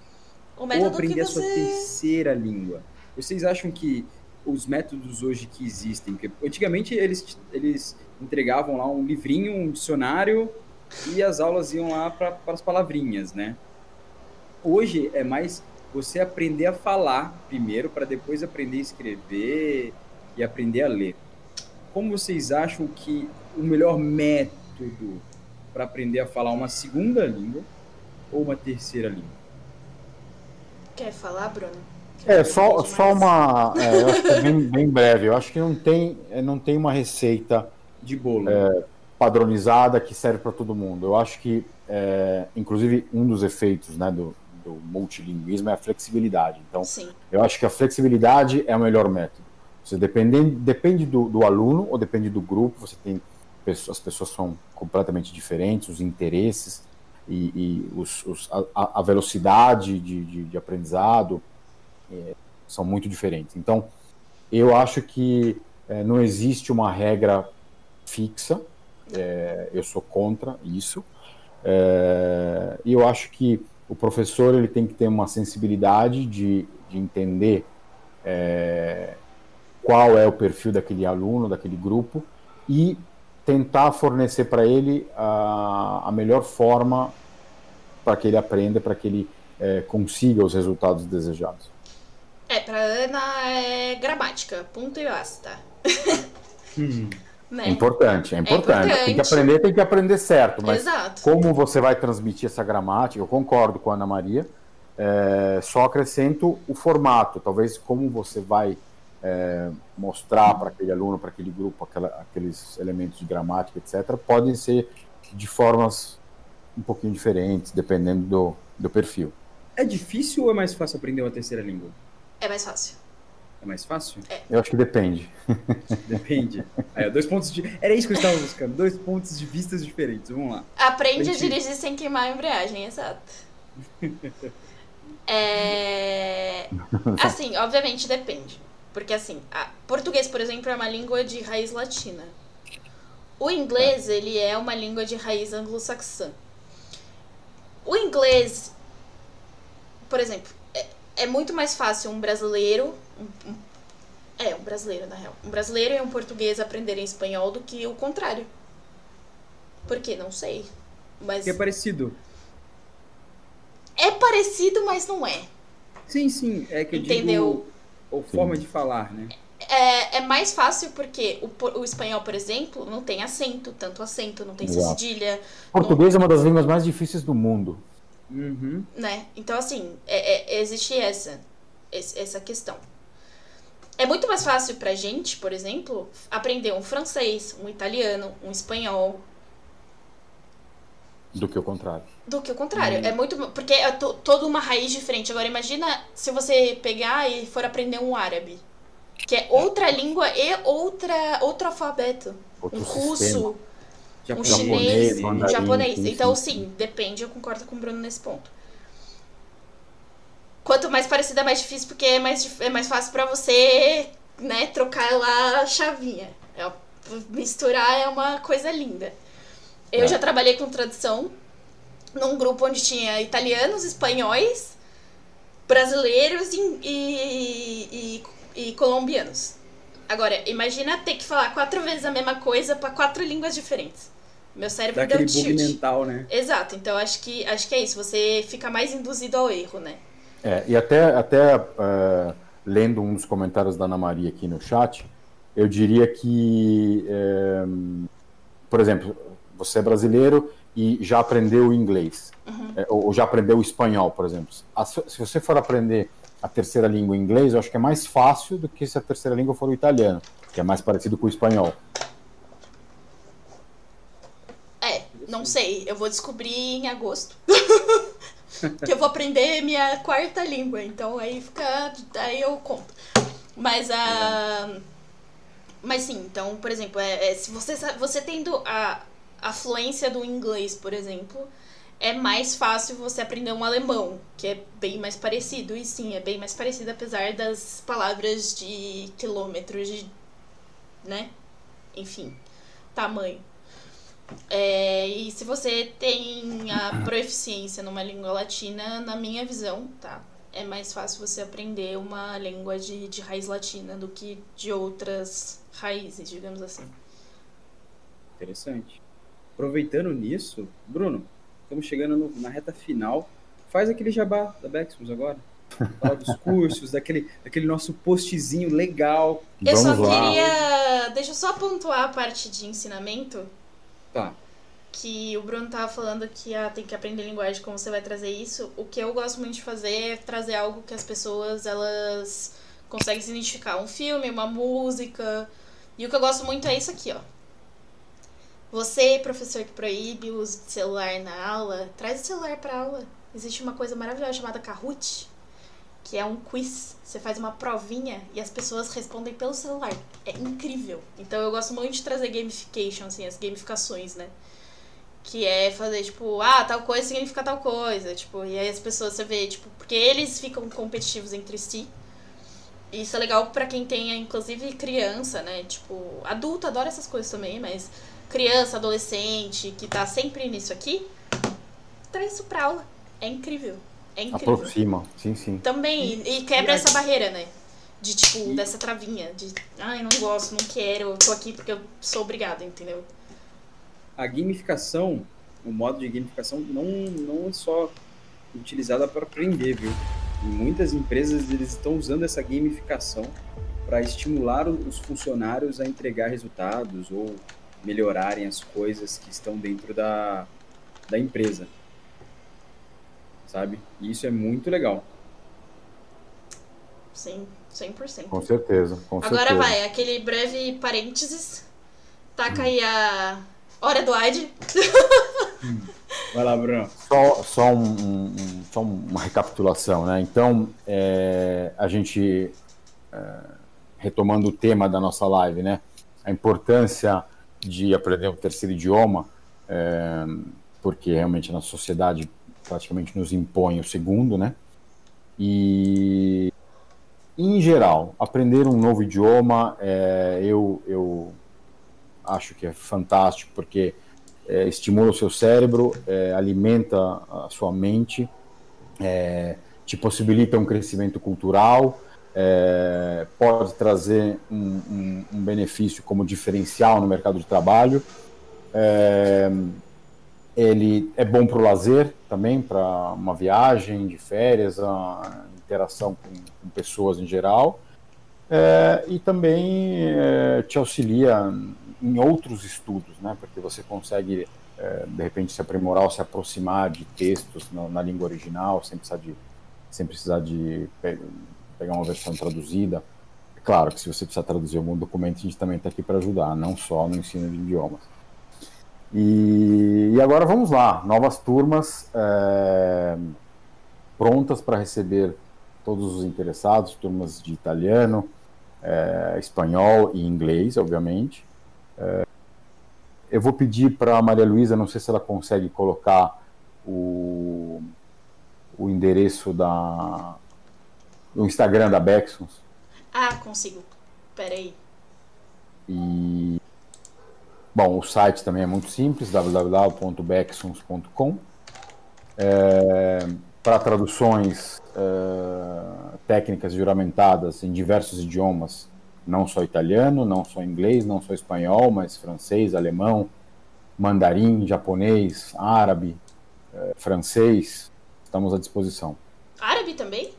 [SPEAKER 1] O método
[SPEAKER 2] ou aprender
[SPEAKER 1] que
[SPEAKER 2] a sua
[SPEAKER 1] você.
[SPEAKER 2] terceira língua. Vocês acham que os métodos hoje que existem, antigamente eles, eles entregavam lá um livrinho, um dicionário e as aulas iam lá para as palavrinhas, né? Hoje é mais você aprender a falar primeiro para depois aprender a escrever e aprender a ler. Como vocês acham que o melhor método para aprender a falar uma segunda língua ou uma terceira língua?
[SPEAKER 1] Quer falar, Bruno?
[SPEAKER 3] É, só,
[SPEAKER 1] Entendi
[SPEAKER 3] só
[SPEAKER 1] mais.
[SPEAKER 3] uma. é, eu acho que é bem, bem breve. Eu acho que não tem, é, não tem uma receita
[SPEAKER 2] De bolo.
[SPEAKER 3] padronizada que serve para todo mundo. Eu acho que, é, inclusive, um dos efeitos né, do, do multilinguismo é a flexibilidade. Então,
[SPEAKER 1] Sim.
[SPEAKER 3] eu acho que a flexibilidade é o melhor método. Você depende, depende do, do aluno ou depende do grupo. Você tem pessoas, as pessoas são completamente diferentes, os interesses e, e os, os- a, a velocidade de, de, de aprendizado é, são muito diferentes. Então, eu acho que é, não existe uma regra fixa. É, eu sou contra isso. É, e eu acho que o professor ele tem que ter uma sensibilidade de, de entender é, qual é o perfil daquele aluno, daquele grupo, e tentar fornecer para ele a, a melhor forma para que ele aprenda, para que ele é, consiga os resultados desejados.
[SPEAKER 1] É, pra Ana é gramática, ponto e basta.
[SPEAKER 2] Hum.
[SPEAKER 1] Né?
[SPEAKER 3] É importante, é importante. Tem que
[SPEAKER 1] importante.
[SPEAKER 3] aprender, tem que aprender certo, mas
[SPEAKER 1] Exato.
[SPEAKER 3] como você vai transmitir essa gramática, eu concordo com a Ana Maria, é, só acrescento o formato, talvez como você vai é, mostrar para aquele aluno, para aquele grupo, aquela- aqueles elementos de gramática, etc., podem ser de formas um pouquinho diferentes, dependendo do, do perfil.
[SPEAKER 2] É difícil ou é mais fácil aprender uma terceira língua?
[SPEAKER 1] É mais fácil.
[SPEAKER 2] É mais fácil?
[SPEAKER 3] Eu acho que depende.
[SPEAKER 2] Depende. Aí, ó, dois pontos de. Era isso que eu estava buscando. Dois pontos de vistas diferentes. Vamos lá.
[SPEAKER 1] Aprende a dirigir sem queimar a embreagem, exato. É... Assim, obviamente depende. Porque assim, a- português, por exemplo, é uma língua de raiz latina. O inglês, ele é uma língua de raiz anglo-saxã. O inglês, por exemplo, é, muito mais fácil um brasileiro. um- um- é, um brasileiro, na real. Um brasileiro e um português aprenderem espanhol do que o contrário. Por quê? Não sei. Mas
[SPEAKER 2] Que é parecido.
[SPEAKER 1] é parecido, mas não é.
[SPEAKER 2] Sim, sim. É que eu
[SPEAKER 1] Entendeu?
[SPEAKER 2] digo. A forma de falar, né?
[SPEAKER 1] É, é mais fácil porque o, o espanhol, por exemplo, não tem acento, tanto acento, não tem
[SPEAKER 3] Exato.
[SPEAKER 1] cedilha,
[SPEAKER 3] Português é uma das línguas mais difíceis do mundo.
[SPEAKER 2] Uhum.
[SPEAKER 1] né? Então, assim, é- é- existe essa, essa questão. É muito mais fácil pra gente, por exemplo, aprender um francês, um italiano, um espanhol,
[SPEAKER 3] Do que o contrário.
[SPEAKER 1] do que o contrário. É muito. Porque é to- toda uma raiz diferente. Agora, imagina se você pegar e for aprender um árabe. Que é outra língua e outra, outro alfabeto.
[SPEAKER 3] Outro
[SPEAKER 1] um
[SPEAKER 3] sistema.
[SPEAKER 1] russo, um
[SPEAKER 2] Japonês,
[SPEAKER 1] chinês, um
[SPEAKER 3] mandarim,
[SPEAKER 1] japonês.
[SPEAKER 3] sim,
[SPEAKER 1] Então,
[SPEAKER 3] sim,
[SPEAKER 1] depende, eu concordo com o Bruno nesse ponto. Quanto mais parecido é mais difícil, porque é mais, é mais fácil pra você, né, trocar lá a chavinha. É, misturar é uma coisa linda. Eu
[SPEAKER 3] É.
[SPEAKER 1] já trabalhei com tradução num grupo onde tinha italianos, espanhóis, brasileiros e, e, e- e colombianos. Agora, imagina ter que falar quatro vezes a mesma coisa pra quatro línguas diferentes. Meu cérebro
[SPEAKER 2] Dá
[SPEAKER 1] deu
[SPEAKER 2] aquele bug
[SPEAKER 1] tilt.
[SPEAKER 2] mental, né?
[SPEAKER 1] Exato, então acho que, acho que é isso. Você fica mais induzido ao erro, né?
[SPEAKER 3] É, e até, até é, lendo um dos comentários da Ana Maria aqui no chat, eu diria que, é, por exemplo, você é brasileiro e já aprendeu o inglês, é, ou já aprendeu o espanhol, por exemplo. A- Se se você for aprender a terceira língua inglês, eu acho que é mais fácil do que se a terceira língua for o italiano, que é mais parecido com o espanhol.
[SPEAKER 1] É, não sei. Eu vou descobrir em agosto. que eu vou aprender minha quarta língua. Então aí fica. Aí eu conto. Mas a. Mas sim, então, por exemplo, é, é, se você, você tendo a, a fluência do inglês, por exemplo, é mais fácil você aprender um alemão, que é bem mais parecido. E sim, é bem mais parecido, apesar das palavras de quilômetros de. né? Enfim, tamanho. É, e se você tem a proficiência numa língua latina, na minha visão, tá? é mais fácil você aprender uma língua de, de raiz latina do que de outras raízes, digamos assim.
[SPEAKER 2] Interessante. Aproveitando nisso, Bruno, estamos chegando no, na reta final. Faz aquele jabá da Bexmus agora. Fala dos cursos, daquele, daquele nosso postzinho legal.
[SPEAKER 1] Eu
[SPEAKER 3] Vamos
[SPEAKER 1] só
[SPEAKER 3] lá.
[SPEAKER 1] queria. Deixa eu só pontuar a parte de ensinamento.
[SPEAKER 2] Tá.
[SPEAKER 1] que o Bruno tava falando que ah, tem que aprender linguagem, como você vai trazer isso. O que eu gosto muito de fazer é trazer algo que as pessoas elas conseguem se identificar, um filme, uma música. E o que eu gosto muito é isso aqui, ó. Você, professor que proíbe o uso de celular na aula, traz o celular pra aula. Existe uma coisa maravilhosa chamada Kahoot, que é um quiz. Você faz uma provinha e as pessoas respondem pelo celular. É incrível. Então eu gosto muito de trazer gamification, assim, as gamificações, né? Que é fazer, tipo, ah, tal coisa significa tal coisa. Tipo, e aí as pessoas você vê, tipo, porque eles ficam competitivos entre si. Isso é legal pra quem tem, inclusive, criança, né? Tipo, adulto adora essas coisas também, mas criança, adolescente, que tá sempre nisso aqui, traz isso pra aula. É incrível. É incrível.
[SPEAKER 3] Aproxima, sim, sim.
[SPEAKER 1] Também, e, e quebra
[SPEAKER 2] E
[SPEAKER 1] essa barreira, né? De, tipo, dessa travinha. De, ai, não gosto, não quero, eu tô aqui porque eu sou obrigada, entendeu?
[SPEAKER 2] A gamificação, o modo de gamificação não, não é só utilizada para aprender, viu? E muitas empresas eles estão usando essa gamificação para estimular os funcionários a entregar resultados ou melhorarem as coisas que estão dentro da, da empresa. Sabe? E isso é muito legal.
[SPEAKER 1] Sim, 100%.
[SPEAKER 3] Com certeza, com
[SPEAKER 1] Agora
[SPEAKER 3] certeza.
[SPEAKER 1] vai, aquele breve parênteses. Taca aí a hora do AID.
[SPEAKER 2] Vai lá, Bruno.
[SPEAKER 3] Só, só, um- um- só uma recapitulação, né? Então, é, a gente, é, retomando o tema da nossa live, né? A importância de aprender um terceiro idioma, é, porque realmente na sociedade praticamente nos impõe o segundo, né? E, em geral, aprender um novo idioma, é, eu, eu acho que é fantástico, porque é, estimula o seu cérebro, é, alimenta a sua mente, te possibilita um crescimento cultural, é, pode trazer um, um- um benefício como diferencial no mercado de trabalho. É, ele é bom para o lazer também, para uma viagem de férias, a interação com, com pessoas em geral. É, e também é, te auxilia em outros estudos, né? Porque você consegue é, de repente se aprimorar ou se aproximar de textos na, na língua original, sem precisar de, sem precisar de pegar uma versão traduzida. É claro que se você precisar traduzir algum documento, a gente também está aqui para ajudar, não só no ensino de idiomas. E, e agora vamos lá, novas turmas é, prontas para receber todos os interessados, turmas de italiano, é, espanhol e inglês, obviamente. É, eu vou pedir para a Maria Luísa, não sei se ela consegue colocar o, o endereço da, do Instagram da Bexons
[SPEAKER 1] Ah, consigo. Pera aí.
[SPEAKER 3] e bom, o site também é muito simples, www.bexons.com. É, para traduções é, técnicas juramentadas em diversos idiomas, não só italiano, não só inglês, não só espanhol, mas francês, alemão, mandarim, japonês, árabe, é, francês, estamos à disposição.
[SPEAKER 1] Árabe também?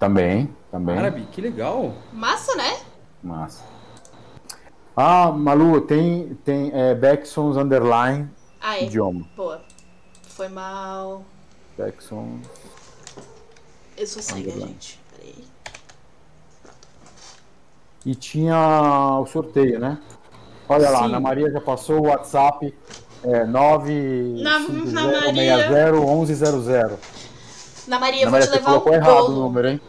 [SPEAKER 3] Também, também.
[SPEAKER 2] Árabe, que legal.
[SPEAKER 1] Massa, né?
[SPEAKER 3] Massa. Ah, Malu, tem, tem é, Becksons underline
[SPEAKER 1] Ah, é.
[SPEAKER 3] idioma.
[SPEAKER 1] Boa. Foi mal.
[SPEAKER 3] Becksons.
[SPEAKER 1] Eu sou cega,
[SPEAKER 3] Underline.
[SPEAKER 1] gente. Peraí.
[SPEAKER 3] E tinha o sorteio, né? Olha lá,
[SPEAKER 2] Sim.
[SPEAKER 3] Ana Maria já passou o WhatsApp é, 9
[SPEAKER 1] Na- na Maria.
[SPEAKER 3] 1100.
[SPEAKER 1] Na Maria, eu
[SPEAKER 3] Ana
[SPEAKER 1] vou
[SPEAKER 3] Maria,
[SPEAKER 1] te
[SPEAKER 3] você
[SPEAKER 1] levar um
[SPEAKER 3] colocou errado o
[SPEAKER 1] bolo.
[SPEAKER 3] número, hein?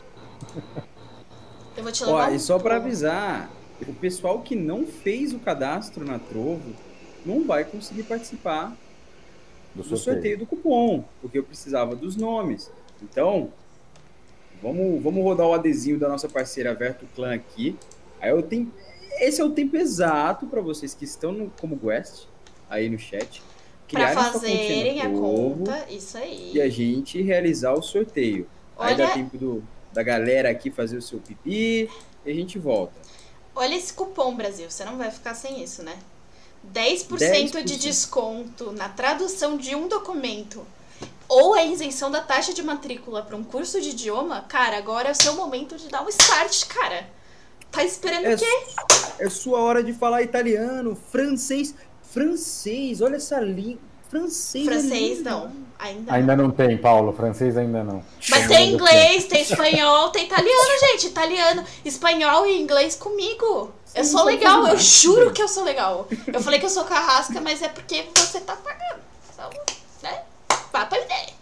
[SPEAKER 1] Eu vou te levar
[SPEAKER 2] Ó,
[SPEAKER 1] um
[SPEAKER 2] e só para avisar, o pessoal que não fez o cadastro na Trovo não vai conseguir participar
[SPEAKER 3] Do
[SPEAKER 2] do
[SPEAKER 3] sorteio.
[SPEAKER 2] sorteio do cupom, porque eu precisava dos nomes. Então, vamos, vamos rodar o adesivo da nossa parceira Verto Clan aqui. Aí eu tenho. Esse é o tempo exato para vocês que estão no, como guest aí no chat. Sua
[SPEAKER 1] fazerem a
[SPEAKER 2] no Trovo
[SPEAKER 1] conta, isso aí.
[SPEAKER 2] E a gente realizar o sorteio. Aí dá
[SPEAKER 1] Olha,
[SPEAKER 2] tempo do, da galera aqui fazer o seu pipi e a gente volta.
[SPEAKER 1] olha esse cupom, Brasil. Você não vai ficar sem isso, né? 10%, de
[SPEAKER 2] 10%.
[SPEAKER 1] desconto na tradução de um documento ou a isenção da taxa de matrícula para um curso de idioma. Cara, agora é o seu momento de dar um start, cara. Tá esperando
[SPEAKER 2] É,
[SPEAKER 1] o quê?
[SPEAKER 2] é sua hora de falar italiano, francês. Francês, olha essa língua. Francês. é
[SPEAKER 1] Francês,
[SPEAKER 2] lindo.
[SPEAKER 1] não. Ainda,
[SPEAKER 3] Ainda
[SPEAKER 1] não.
[SPEAKER 3] não tem, Paulo. Francês ainda não.
[SPEAKER 1] Mas tem inglês, tem espanhol, tem italiano, gente. Italiano, espanhol e inglês comigo. Eu
[SPEAKER 2] Sim,
[SPEAKER 1] sou
[SPEAKER 2] só
[SPEAKER 1] legal, eu juro que eu sou legal. Eu falei que eu sou carrasca, mas é porque você tá pagando. Então, né? Vá pra ideia.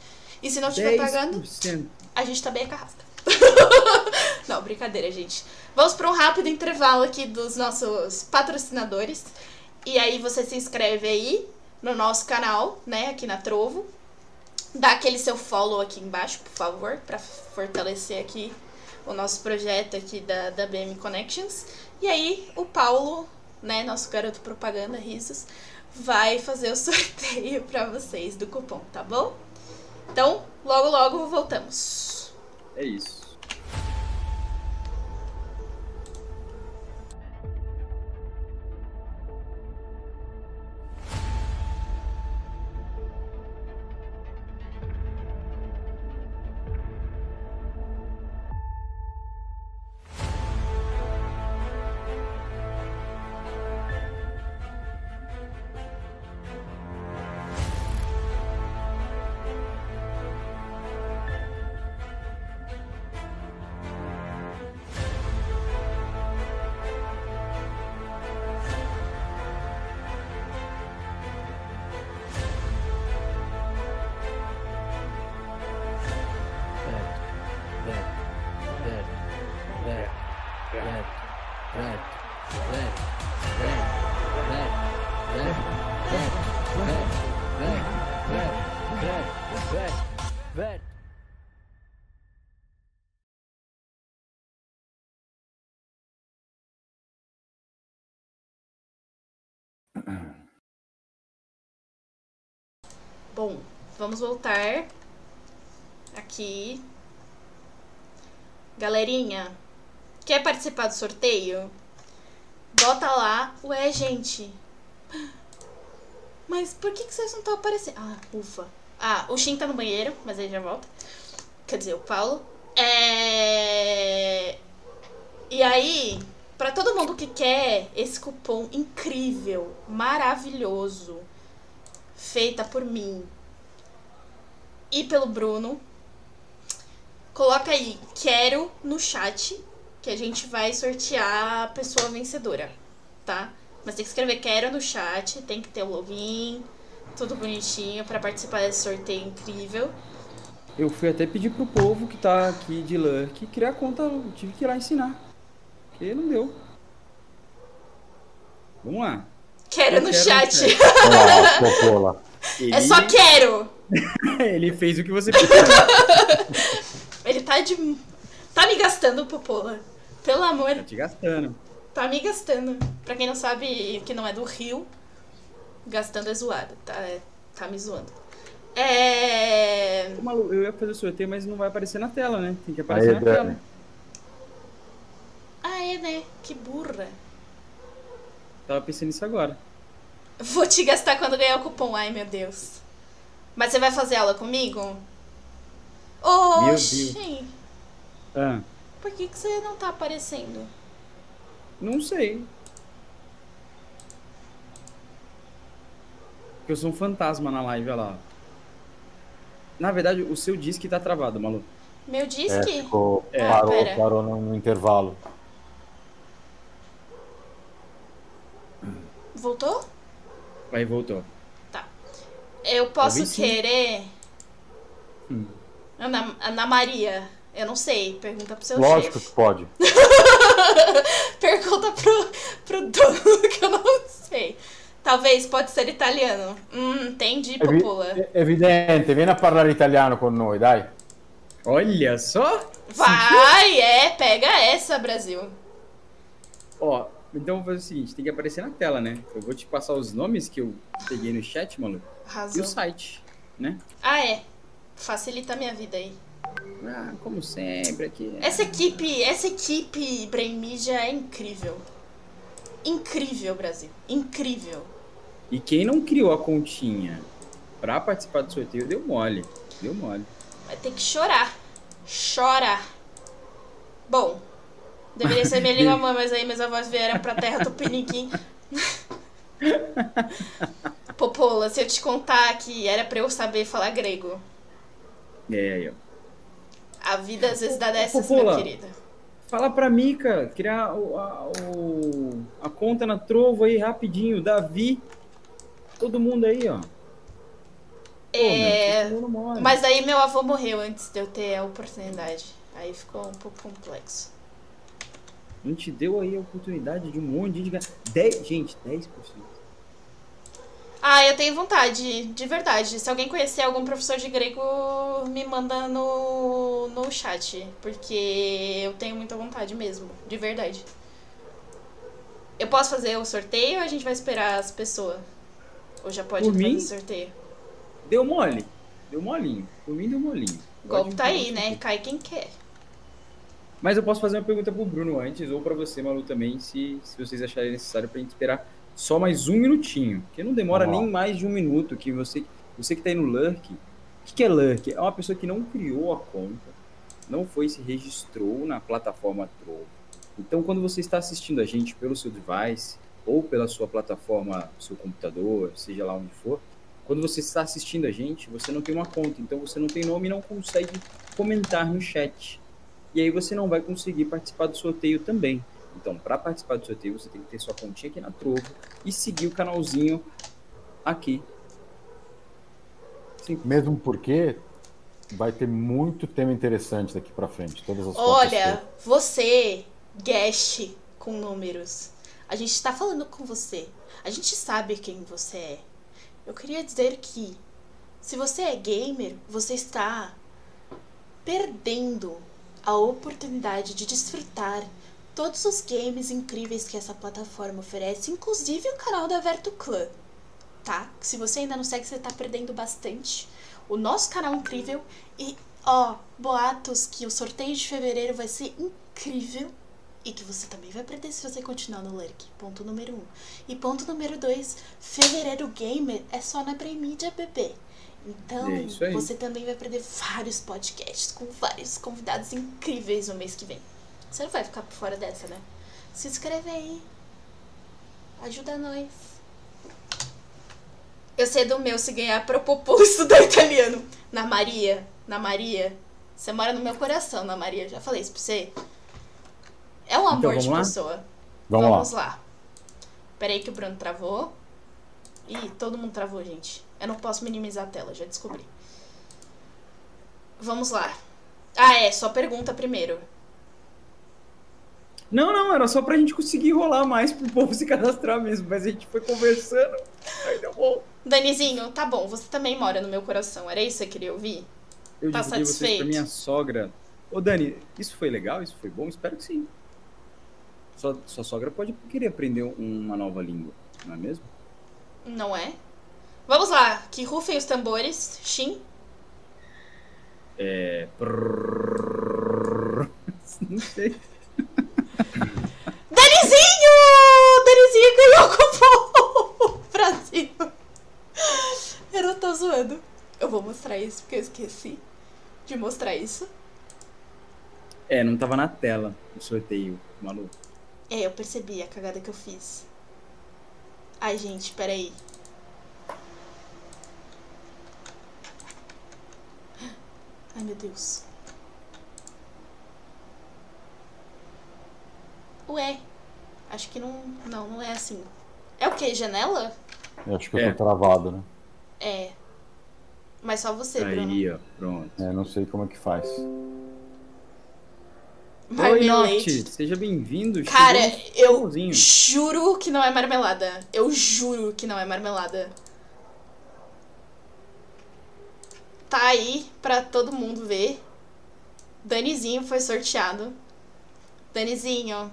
[SPEAKER 1] E se não estiver pagando,
[SPEAKER 2] 10%.
[SPEAKER 1] a gente também é carrasca. não, brincadeira, gente. Vamos para um rápido intervalo aqui dos nossos patrocinadores. E aí você se inscreve aí no nosso canal, né, aqui na Trovo. Dá aquele seu follow aqui embaixo, por favor, para fortalecer aqui o nosso projeto aqui da, da BM Connections. E aí o Paulo, né, nosso garoto propaganda, risos, vai fazer o sorteio para vocês do cupom, tá bom? Então, logo logo voltamos.
[SPEAKER 2] É isso.
[SPEAKER 1] Bom, vamos voltar aqui. Galerinha, quer participar do sorteio? Bota lá. Ué, gente. Mas por que, que vocês não estão aparecendo? Ah, ufa. Ah, o Shin tá no banheiro, mas ele já volta. Quer dizer, o Paulo. É. E aí, pra todo mundo que quer esse cupom incrível, maravilhoso, feita por mim e pelo Bruno. Coloca aí, quero no chat, que a gente vai sortear a pessoa vencedora, tá? Mas tem que escrever quero no chat, tem que ter o login, tudo bonitinho pra participar desse sorteio incrível.
[SPEAKER 2] Eu fui até pedir pro povo que tá aqui de Lurk criar conta, tive que ir lá ensinar. Porque não deu. Vamos lá.
[SPEAKER 1] Quero
[SPEAKER 2] Eu
[SPEAKER 1] no
[SPEAKER 2] quero
[SPEAKER 1] chat.
[SPEAKER 2] chat. Ele,
[SPEAKER 1] É só quero.
[SPEAKER 2] ele fez o que você pediu.
[SPEAKER 1] Ele tá de. Tá me gastando, Popola. Pelo amor,
[SPEAKER 2] tá te gastando.
[SPEAKER 1] tá me gastando. Pra quem não sabe que não é do Rio, gastando é zoado. Tá, tá me zoando. É.
[SPEAKER 2] Ô, Malu, eu ia fazer o sorteio, mas não vai aparecer na tela, né? Tem que aparecer
[SPEAKER 3] Aí,
[SPEAKER 2] na
[SPEAKER 3] Dani.
[SPEAKER 2] tela.
[SPEAKER 1] Ah, é, né? Que burra.
[SPEAKER 2] Tava pensando nisso agora.
[SPEAKER 1] Vou te gastar quando ganhar o cupom. Ai, meu Deus. Mas você vai fazer aula comigo? Oxi.
[SPEAKER 2] Ah,
[SPEAKER 1] Por que, que você não tá aparecendo?
[SPEAKER 2] não sei. Porque eu sou um fantasma na live, olha lá. Na verdade, o seu disque tá travado, Malu.
[SPEAKER 1] Meu
[SPEAKER 3] É,
[SPEAKER 1] disque?
[SPEAKER 3] ficou,
[SPEAKER 2] É.
[SPEAKER 3] parou,
[SPEAKER 1] Pera.
[SPEAKER 3] parou no, no intervalo.
[SPEAKER 1] Voltou?
[SPEAKER 2] Aí voltou.
[SPEAKER 1] Eu posso querer.
[SPEAKER 2] Hum.
[SPEAKER 1] Ana, Ana Maria. Eu não sei. Pergunta pro seu
[SPEAKER 3] Lógico
[SPEAKER 1] chefe.
[SPEAKER 3] que pode.
[SPEAKER 1] Pergunta pro, pro dono, que eu não sei. Talvez pode ser italiano. Hum, entendi,
[SPEAKER 3] Evi-
[SPEAKER 1] Popola.
[SPEAKER 3] è evidente, vieni a parlare italiano con noi, dai.
[SPEAKER 2] Olha só!
[SPEAKER 1] Vai, é, pega essa, Brasil.
[SPEAKER 2] Ó, então vamos fazer o seguinte, tem que aparecer na tela, né? Eu vou te passar os nomes que eu peguei no chat, Malu. E
[SPEAKER 1] Arrasou.
[SPEAKER 2] o site, né?
[SPEAKER 1] Ah, é. Facilita a minha vida aí.
[SPEAKER 2] Ah, como sempre aqui.
[SPEAKER 1] Essa equipe, essa equipe Brain Media é incrível. Incrível, Brasil. Incrível.
[SPEAKER 2] E quem não criou a continha pra participar do sorteio deu mole. Deu mole.
[SPEAKER 1] Vai ter que chorar. Chora. Bom, deveria ser minha língua mãe, mas aí meus avós vieram pra terra tupiniquim. Popola, se eu te contar que era pra eu saber falar grego.
[SPEAKER 2] É, aí, ó.
[SPEAKER 1] A vida às vezes dá dessas,
[SPEAKER 2] Popola.
[SPEAKER 1] meu querido.
[SPEAKER 2] Fala pra mim, cara. Criar o- a, o- a conta na Trovo aí rapidinho. Davi. Todo mundo aí, ó. Pô, meu,
[SPEAKER 1] É,
[SPEAKER 2] dando mole.
[SPEAKER 1] Mas aí meu avô morreu antes de eu ter a oportunidade. Aí ficou um pouco complexo.
[SPEAKER 2] A gente deu aí a oportunidade de um monte de gente ganhar. 10, gente, 10%.
[SPEAKER 1] Ah, eu tenho vontade, de verdade. Se alguém conhecer algum professor de grego, me manda no, no chat. Porque eu tenho muita vontade mesmo, de verdade. Eu posso fazer o sorteio ou a gente vai esperar as pessoas? Ou já pode
[SPEAKER 2] Por
[SPEAKER 1] fazer
[SPEAKER 2] mim?
[SPEAKER 1] o sorteio?
[SPEAKER 2] Deu mole. Deu molinho. Por mim deu molinho.
[SPEAKER 1] O golpe tá aí, né? Cai quem quer.
[SPEAKER 2] Mas eu posso fazer uma pergunta pro Bruno antes, ou pra você, Malu, também, se, se vocês acharem necessário pra gente esperar só mais um minutinho. Que não demora nem mais de um minuto. Que você, você que tá aí no Lurk. O que, é Lurk? É uma pessoa que não criou a conta, não foi se registrou na plataforma Trovo. Então, quando você está assistindo a gente pelo seu device, ou pela sua plataforma, seu computador, seja lá onde for, quando você está assistindo a gente, você não tem uma conta, então você não tem nome e não consegue comentar no chat. E aí você não vai conseguir participar do sorteio também. Então, para participar do sorteio, você tem que ter sua continha aqui na Trovo e seguir o canalzinho aqui. Sim.
[SPEAKER 3] Mesmo porque vai ter muito tema interessante daqui pra frente. Todas as
[SPEAKER 1] Olha, você, guest com números. A gente tá falando com você. A gente sabe quem você é. Eu queria dizer que se você é gamer, você está perdendo a oportunidade de desfrutar todos os games incríveis que essa plataforma oferece, inclusive o canal da Verto Clan, tá? Se você ainda não segue, você tá perdendo bastante. O nosso canal é incrível e, ó, boatos que o sorteio de fevereiro vai ser incrível e que você também vai perder se você continuar no Lurk. Ponto número um. E ponto número dois, fevereiro gamer é só na Premidia, bebê. Então,
[SPEAKER 2] É
[SPEAKER 1] você também vai perder vários podcasts com vários convidados incríveis no mês que vem. Você não vai ficar por fora dessa, né? Se inscreve aí. Ajuda nós. Eu sei do meu se ganhar eu propor estudar italiano. Na Maria, na Maria. Você mora no meu coração, na Maria. Já falei isso pra você. É um amor
[SPEAKER 2] vamos
[SPEAKER 1] de
[SPEAKER 2] lá?
[SPEAKER 1] pessoa.
[SPEAKER 3] Vamos, lá.
[SPEAKER 1] lá. Peraí que o Bruno travou. Ih, todo mundo travou, gente. Eu não posso minimizar a tela, já descobri. Vamos lá. Ah, é, só pergunta primeiro.
[SPEAKER 2] Não, não, era só pra gente conseguir rolar mais pro povo se cadastrar mesmo. Mas a gente foi conversando. Aí deu bom.
[SPEAKER 1] Danizinho, tá bom, você também mora no meu coração. Era isso que você queria ouvir?
[SPEAKER 2] Eu
[SPEAKER 1] Tá
[SPEAKER 2] dividi vocês pra
[SPEAKER 1] satisfeito?
[SPEAKER 2] minha sogra. Ô, Dani, isso foi legal? Isso foi bom? Espero que sim. Sua, sua sogra pode querer aprender uma nova língua, não é mesmo?
[SPEAKER 1] Não é? Vamos lá, que rufem os tambores. Shin.
[SPEAKER 2] É. Não sei.
[SPEAKER 1] Danizinho! Danizinho ganhou com o Brasil. Eu não tô zoando. Eu vou mostrar isso porque eu esqueci de mostrar isso.
[SPEAKER 2] É, não tava na tela o sorteio, maluco.
[SPEAKER 1] É, eu percebi a cagada que eu fiz. Ai, gente, peraí. Ai, meu Deus. Ué, acho que não. Não, não é assim. É o quê? Janela?
[SPEAKER 3] Eu acho que eu
[SPEAKER 2] É.
[SPEAKER 3] tô travado, né?
[SPEAKER 1] É. Mas só você, Bruno.
[SPEAKER 2] Aí, ó, pronto.
[SPEAKER 3] É, não sei como é que faz.
[SPEAKER 2] Oi,
[SPEAKER 1] Marmelade.
[SPEAKER 2] Norte, seja bem-vindo.
[SPEAKER 1] Cara, eu juro que não é marmelada. Eu juro que não é marmelada. Tá aí pra todo mundo ver. Danizinho foi sorteado. Danizinho.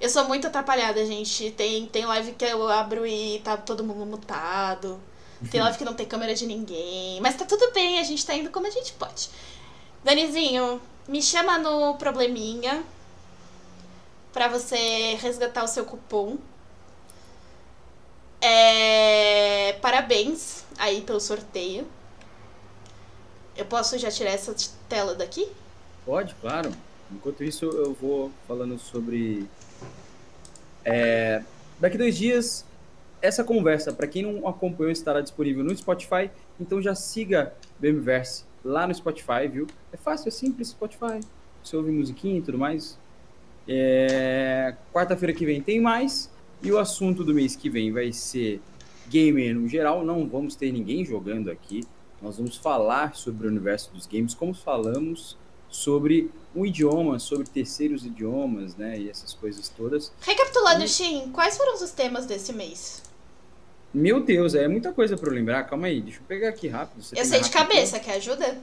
[SPEAKER 1] Eu sou muito atrapalhada, gente. Tem, tem live que eu abro e tá todo mundo mutado. Tem live que não tem câmera de ninguém. Mas tá tudo bem, a gente tá indo como a gente pode. Danizinho, me chama no probleminha para você resgatar o seu cupom. É... Parabéns aí pelo sorteio. Eu posso já tirar essa tela daqui?
[SPEAKER 2] Pode, claro. Enquanto isso, eu vou falando sobre. É... Daqui dois dias, essa conversa, para quem não acompanhou, estará disponível no Spotify. Então já siga BMverse lá no Spotify, viu? É fácil, é simples, Spotify. Você ouve musiquinha e tudo mais. É... Quarta-feira que vem tem mais. E o assunto do mês que vem vai ser gamer no geral. Não vamos ter ninguém jogando aqui. Nós vamos falar sobre o universo dos games, como falamos sobre o idioma, sobre terceiros idiomas, né? E essas coisas todas.
[SPEAKER 1] Recapitulando, e... Shin, quais foram os temas desse mês?
[SPEAKER 2] Meu Deus, é muita coisa para eu lembrar. Calma aí, deixa eu pegar aqui rápido.
[SPEAKER 1] Você eu sei de cabeça, quer ajuda?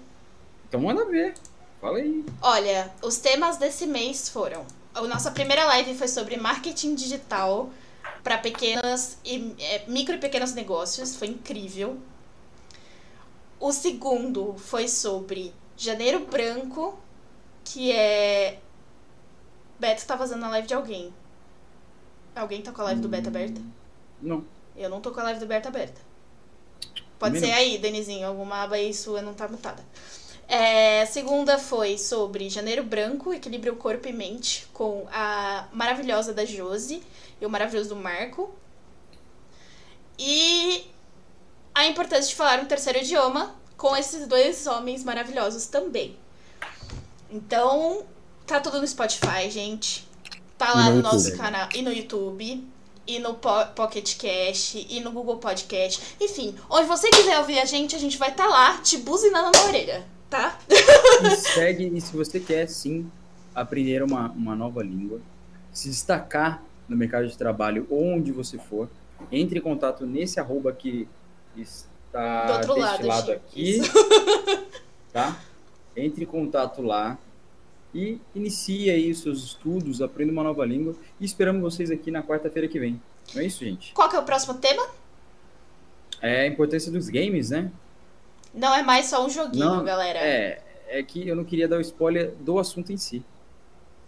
[SPEAKER 2] Então manda ver. Fala aí.
[SPEAKER 1] Olha, os temas desse mês foram. A nossa primeira live foi sobre marketing digital para pequenas e é, micro e pequenos negócios. Foi incrível. O segundo foi sobre Janeiro Branco, que é. Beto tá fazendo a live de alguém. Alguém tá com a live do Beto aberta?
[SPEAKER 2] Não.
[SPEAKER 1] Eu não tô com a live do Beto aberta. Pode ser aí, Denizinho. Alguma aba aí sua não tá mutada. É, a segunda foi sobre Janeiro Branco, Equilíbrio Corpo e Mente, com a maravilhosa da Josi e o maravilhoso do Marco. E a importância de falar um terceiro idioma com esses dois homens maravilhosos também. Então, tá tudo no Spotify, gente. Tá lá no, no nosso canal e no YouTube e no po Pocket Cast, e no Google Podcast. Enfim, onde você quiser ouvir a gente, a gente vai estar tá lá te buzinando na orelha, tá?
[SPEAKER 2] E segue, e se você quer sim aprender uma, uma nova língua, se destacar no mercado de trabalho onde você for, entre em contato nesse arroba que está
[SPEAKER 1] Do outro
[SPEAKER 2] deste
[SPEAKER 1] lado,
[SPEAKER 2] lado aqui, tá? Entre em contato lá e inicie aí os seus estudos, aprenda uma nova língua e esperamos vocês aqui na quarta-feira que vem. Não é isso, gente?
[SPEAKER 1] Qual que é o próximo tema?
[SPEAKER 2] É a importância dos games, né?
[SPEAKER 1] Não é mais só um joguinho,
[SPEAKER 2] não,
[SPEAKER 1] galera.
[SPEAKER 2] É, é que eu não queria dar o spoiler do assunto em si.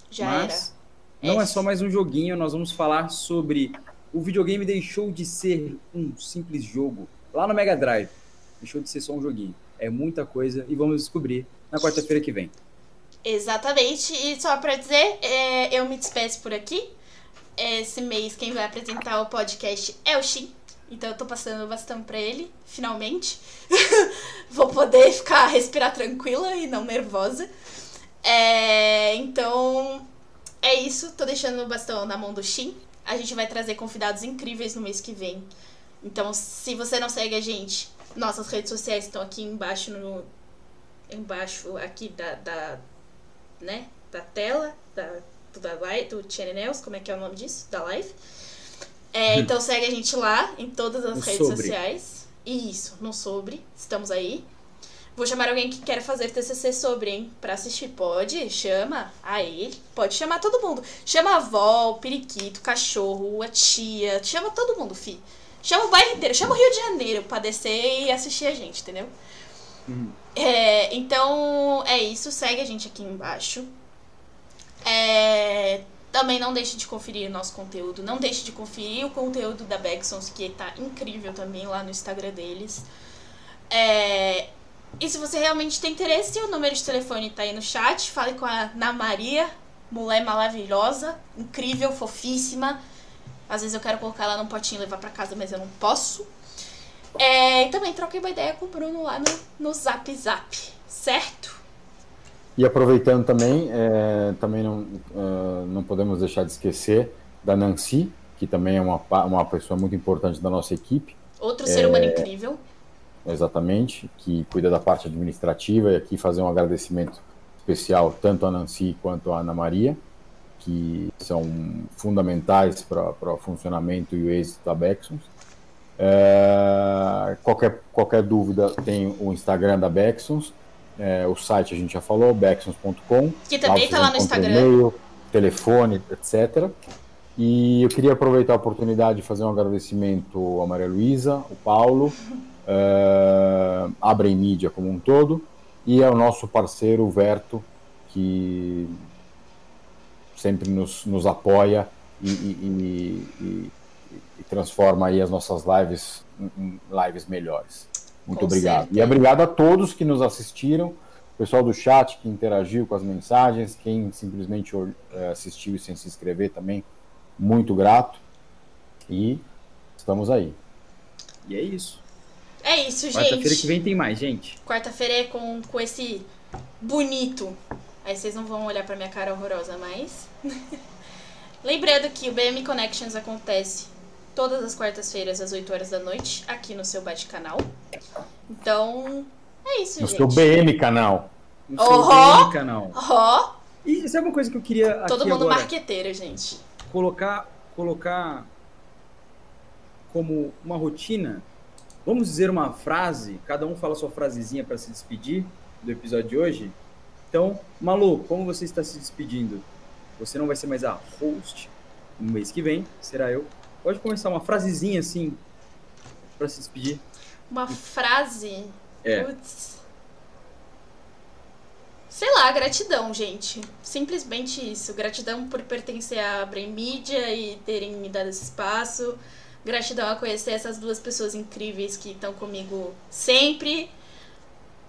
[SPEAKER 1] Já
[SPEAKER 2] Mas
[SPEAKER 1] era.
[SPEAKER 2] não é. é só mais um joguinho, nós vamos falar sobre o videogame deixou de ser um simples jogo lá no Mega Drive. Deixou de ser só um joguinho. É muita coisa e vamos descobrir na quarta-feira que vem.
[SPEAKER 1] Exatamente. E só para dizer, é, eu me despeço por aqui. Esse mês quem vai apresentar o podcast é o Shin. Então eu tô passando o bastão pra ele, finalmente. Vou poder ficar, respirar tranquila e não nervosa. É, então, é isso. Tô deixando o bastão na mão do Shin. A gente vai trazer convidados incríveis no mês que vem. Então, se você não segue a gente, nossas redes sociais estão aqui embaixo no. Embaixo aqui da, da né, da tela, da, do, da live, do Channels, como é que é o nome disso? Da live. É, hum. então segue a gente lá em todas as redes sobre. sociais. Isso, no sobre, estamos aí. Vou chamar alguém que quer fazer TCC sobre, hein? Pra assistir. Pode? Chama. Aí. Pode chamar todo mundo. Chama a avó, o periquito, o cachorro, a tia. Chama todo mundo, fi. Chama o bairro inteiro. Chama o Rio de Janeiro pra descer e assistir a gente, entendeu? Uhum. É, então, é isso. Segue a gente aqui embaixo. É, também não deixe de conferir o nosso conteúdo. Não deixe de conferir o conteúdo da Bexons, que tá incrível também lá no Instagram deles. É, e se você realmente tem interesse, o número de telefone tá aí no chat. Fale com a Ana Maria, mulher maravilhosa, incrível, fofíssima. Às vezes eu quero colocar ela num potinho e levar para casa, mas eu não posso. É, e também troquei uma ideia com o Bruno lá no, no Zap Zap, certo?
[SPEAKER 3] E aproveitando também, é, também não, uh, não podemos deixar de esquecer da Nancy, que também é uma, uma pessoa muito importante da nossa equipe.
[SPEAKER 1] Outro ser humano é, incrível.
[SPEAKER 3] Exatamente, que cuida da parte administrativa e aqui fazer um agradecimento especial tanto a Nancy quanto a Ana Maria, que são fundamentais para o funcionamento e o êxito da Bexons. É, qualquer, qualquer dúvida tem o Instagram da Bexons, é, o site a gente já falou, bexons.com.
[SPEAKER 1] Que também está lá no Instagram.
[SPEAKER 3] E-mail, telefone, etc. E eu queria aproveitar a oportunidade de fazer um agradecimento a Maria Luísa, o Paulo, é, Abrem Mídia como um todo, e ao nosso parceiro Verto, que sempre nos, nos apoia e, e, e, e, transforma aí as nossas lives em lives melhores. Muito com obrigado. Certeza. E obrigado a todos que nos assistiram, o pessoal do chat que interagiu com as mensagens, quem simplesmente eh, assistiu e sem se inscrever também, muito grato. E estamos aí.
[SPEAKER 2] E é isso.
[SPEAKER 1] É isso, gente.
[SPEAKER 2] Quarta-feira que vem tem mais, gente.
[SPEAKER 1] Quarta-feira é com, com esse bonito. Aí vocês não vão olhar pra minha cara horrorosa, mas. Lembrando que o BM Connections acontece todas as quartas-feiras às 8 horas da noite, aqui no seu Bate-Canal. Então, é isso,
[SPEAKER 3] no
[SPEAKER 1] gente.
[SPEAKER 3] No seu BM Canal.
[SPEAKER 2] No seu oh, BM Canal.
[SPEAKER 1] Oh.
[SPEAKER 2] E sabe uma coisa que eu queria.
[SPEAKER 1] Todo mundo
[SPEAKER 2] agora?
[SPEAKER 1] marqueteiro, gente.
[SPEAKER 2] Colocar. Colocar como uma rotina. Vamos dizer uma frase, cada um fala sua frasezinha para se despedir do episódio de hoje. Então, Malu, como você está se despedindo? Você não vai ser mais a host no mês que vem, será eu. Pode começar uma frasezinha assim para se despedir.
[SPEAKER 1] Uma frase?
[SPEAKER 2] É.
[SPEAKER 1] Putz. Sei lá, gratidão, gente. Simplesmente isso. Gratidão por pertencer à Brain Media e terem me dado esse espaço. Gratidão a conhecer essas duas pessoas incríveis que estão comigo sempre,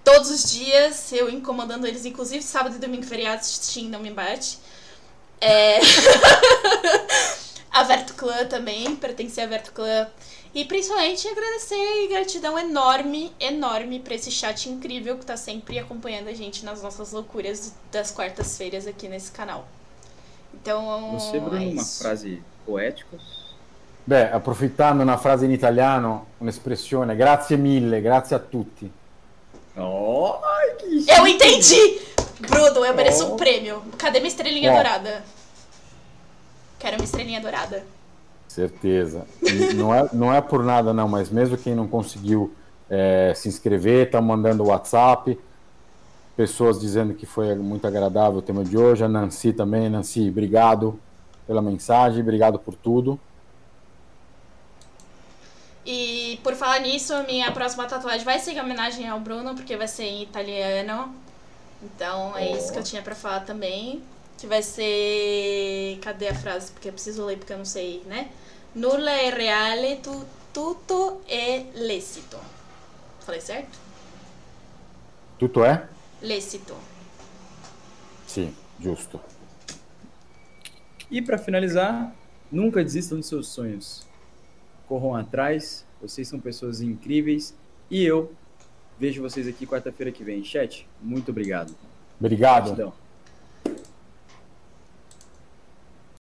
[SPEAKER 1] todos os dias, eu incomodando eles, inclusive sábado e domingo feriado, Steam não me bate. É... a Verto Clã também, pertencer a Verto Clã. E principalmente agradecer e gratidão enorme, enorme pra esse chat incrível que tá sempre acompanhando a gente nas nossas loucuras das quartas-feiras aqui nesse canal. Então,
[SPEAKER 2] Você, Bruno,
[SPEAKER 1] é
[SPEAKER 2] uma frase poética?
[SPEAKER 3] Beh, approfittando una frase in italiano, un'espressione, grazie mille, grazie a tutti.
[SPEAKER 2] Oh, que
[SPEAKER 1] eu entendi! Bruno, eu mereço oh. um prêmio. Cadê minha estrelinha oh. dourada? Quero uma estrelinha dourada.
[SPEAKER 3] Certeza. E não, é, não é por nada, não, mas mesmo quem não conseguiu é, se inscrever, tá mandando WhatsApp. Pessoas dizendo que foi muito agradável o tema de hoje. A Nancy também. Nancy, obrigado pela mensagem, obrigado por tudo.
[SPEAKER 1] E por falar nisso, a minha próxima tatuagem vai ser em homenagem ao Bruno, porque vai ser em italiano. Então é oh. isso que eu tinha para falar também. Que vai ser. Cadê a frase? Porque eu preciso ler porque eu não sei, né? Nulla è reale, tu, tutto è lecito. Falei certo?
[SPEAKER 3] Tutto é?
[SPEAKER 1] Lecito.
[SPEAKER 3] Sim, justo.
[SPEAKER 2] E para finalizar, nunca desistam dos seus sonhos corram atrás, vocês são pessoas incríveis e eu vejo vocês aqui quarta-feira que vem. Chat, muito obrigado.
[SPEAKER 3] Obrigado. Gratidão.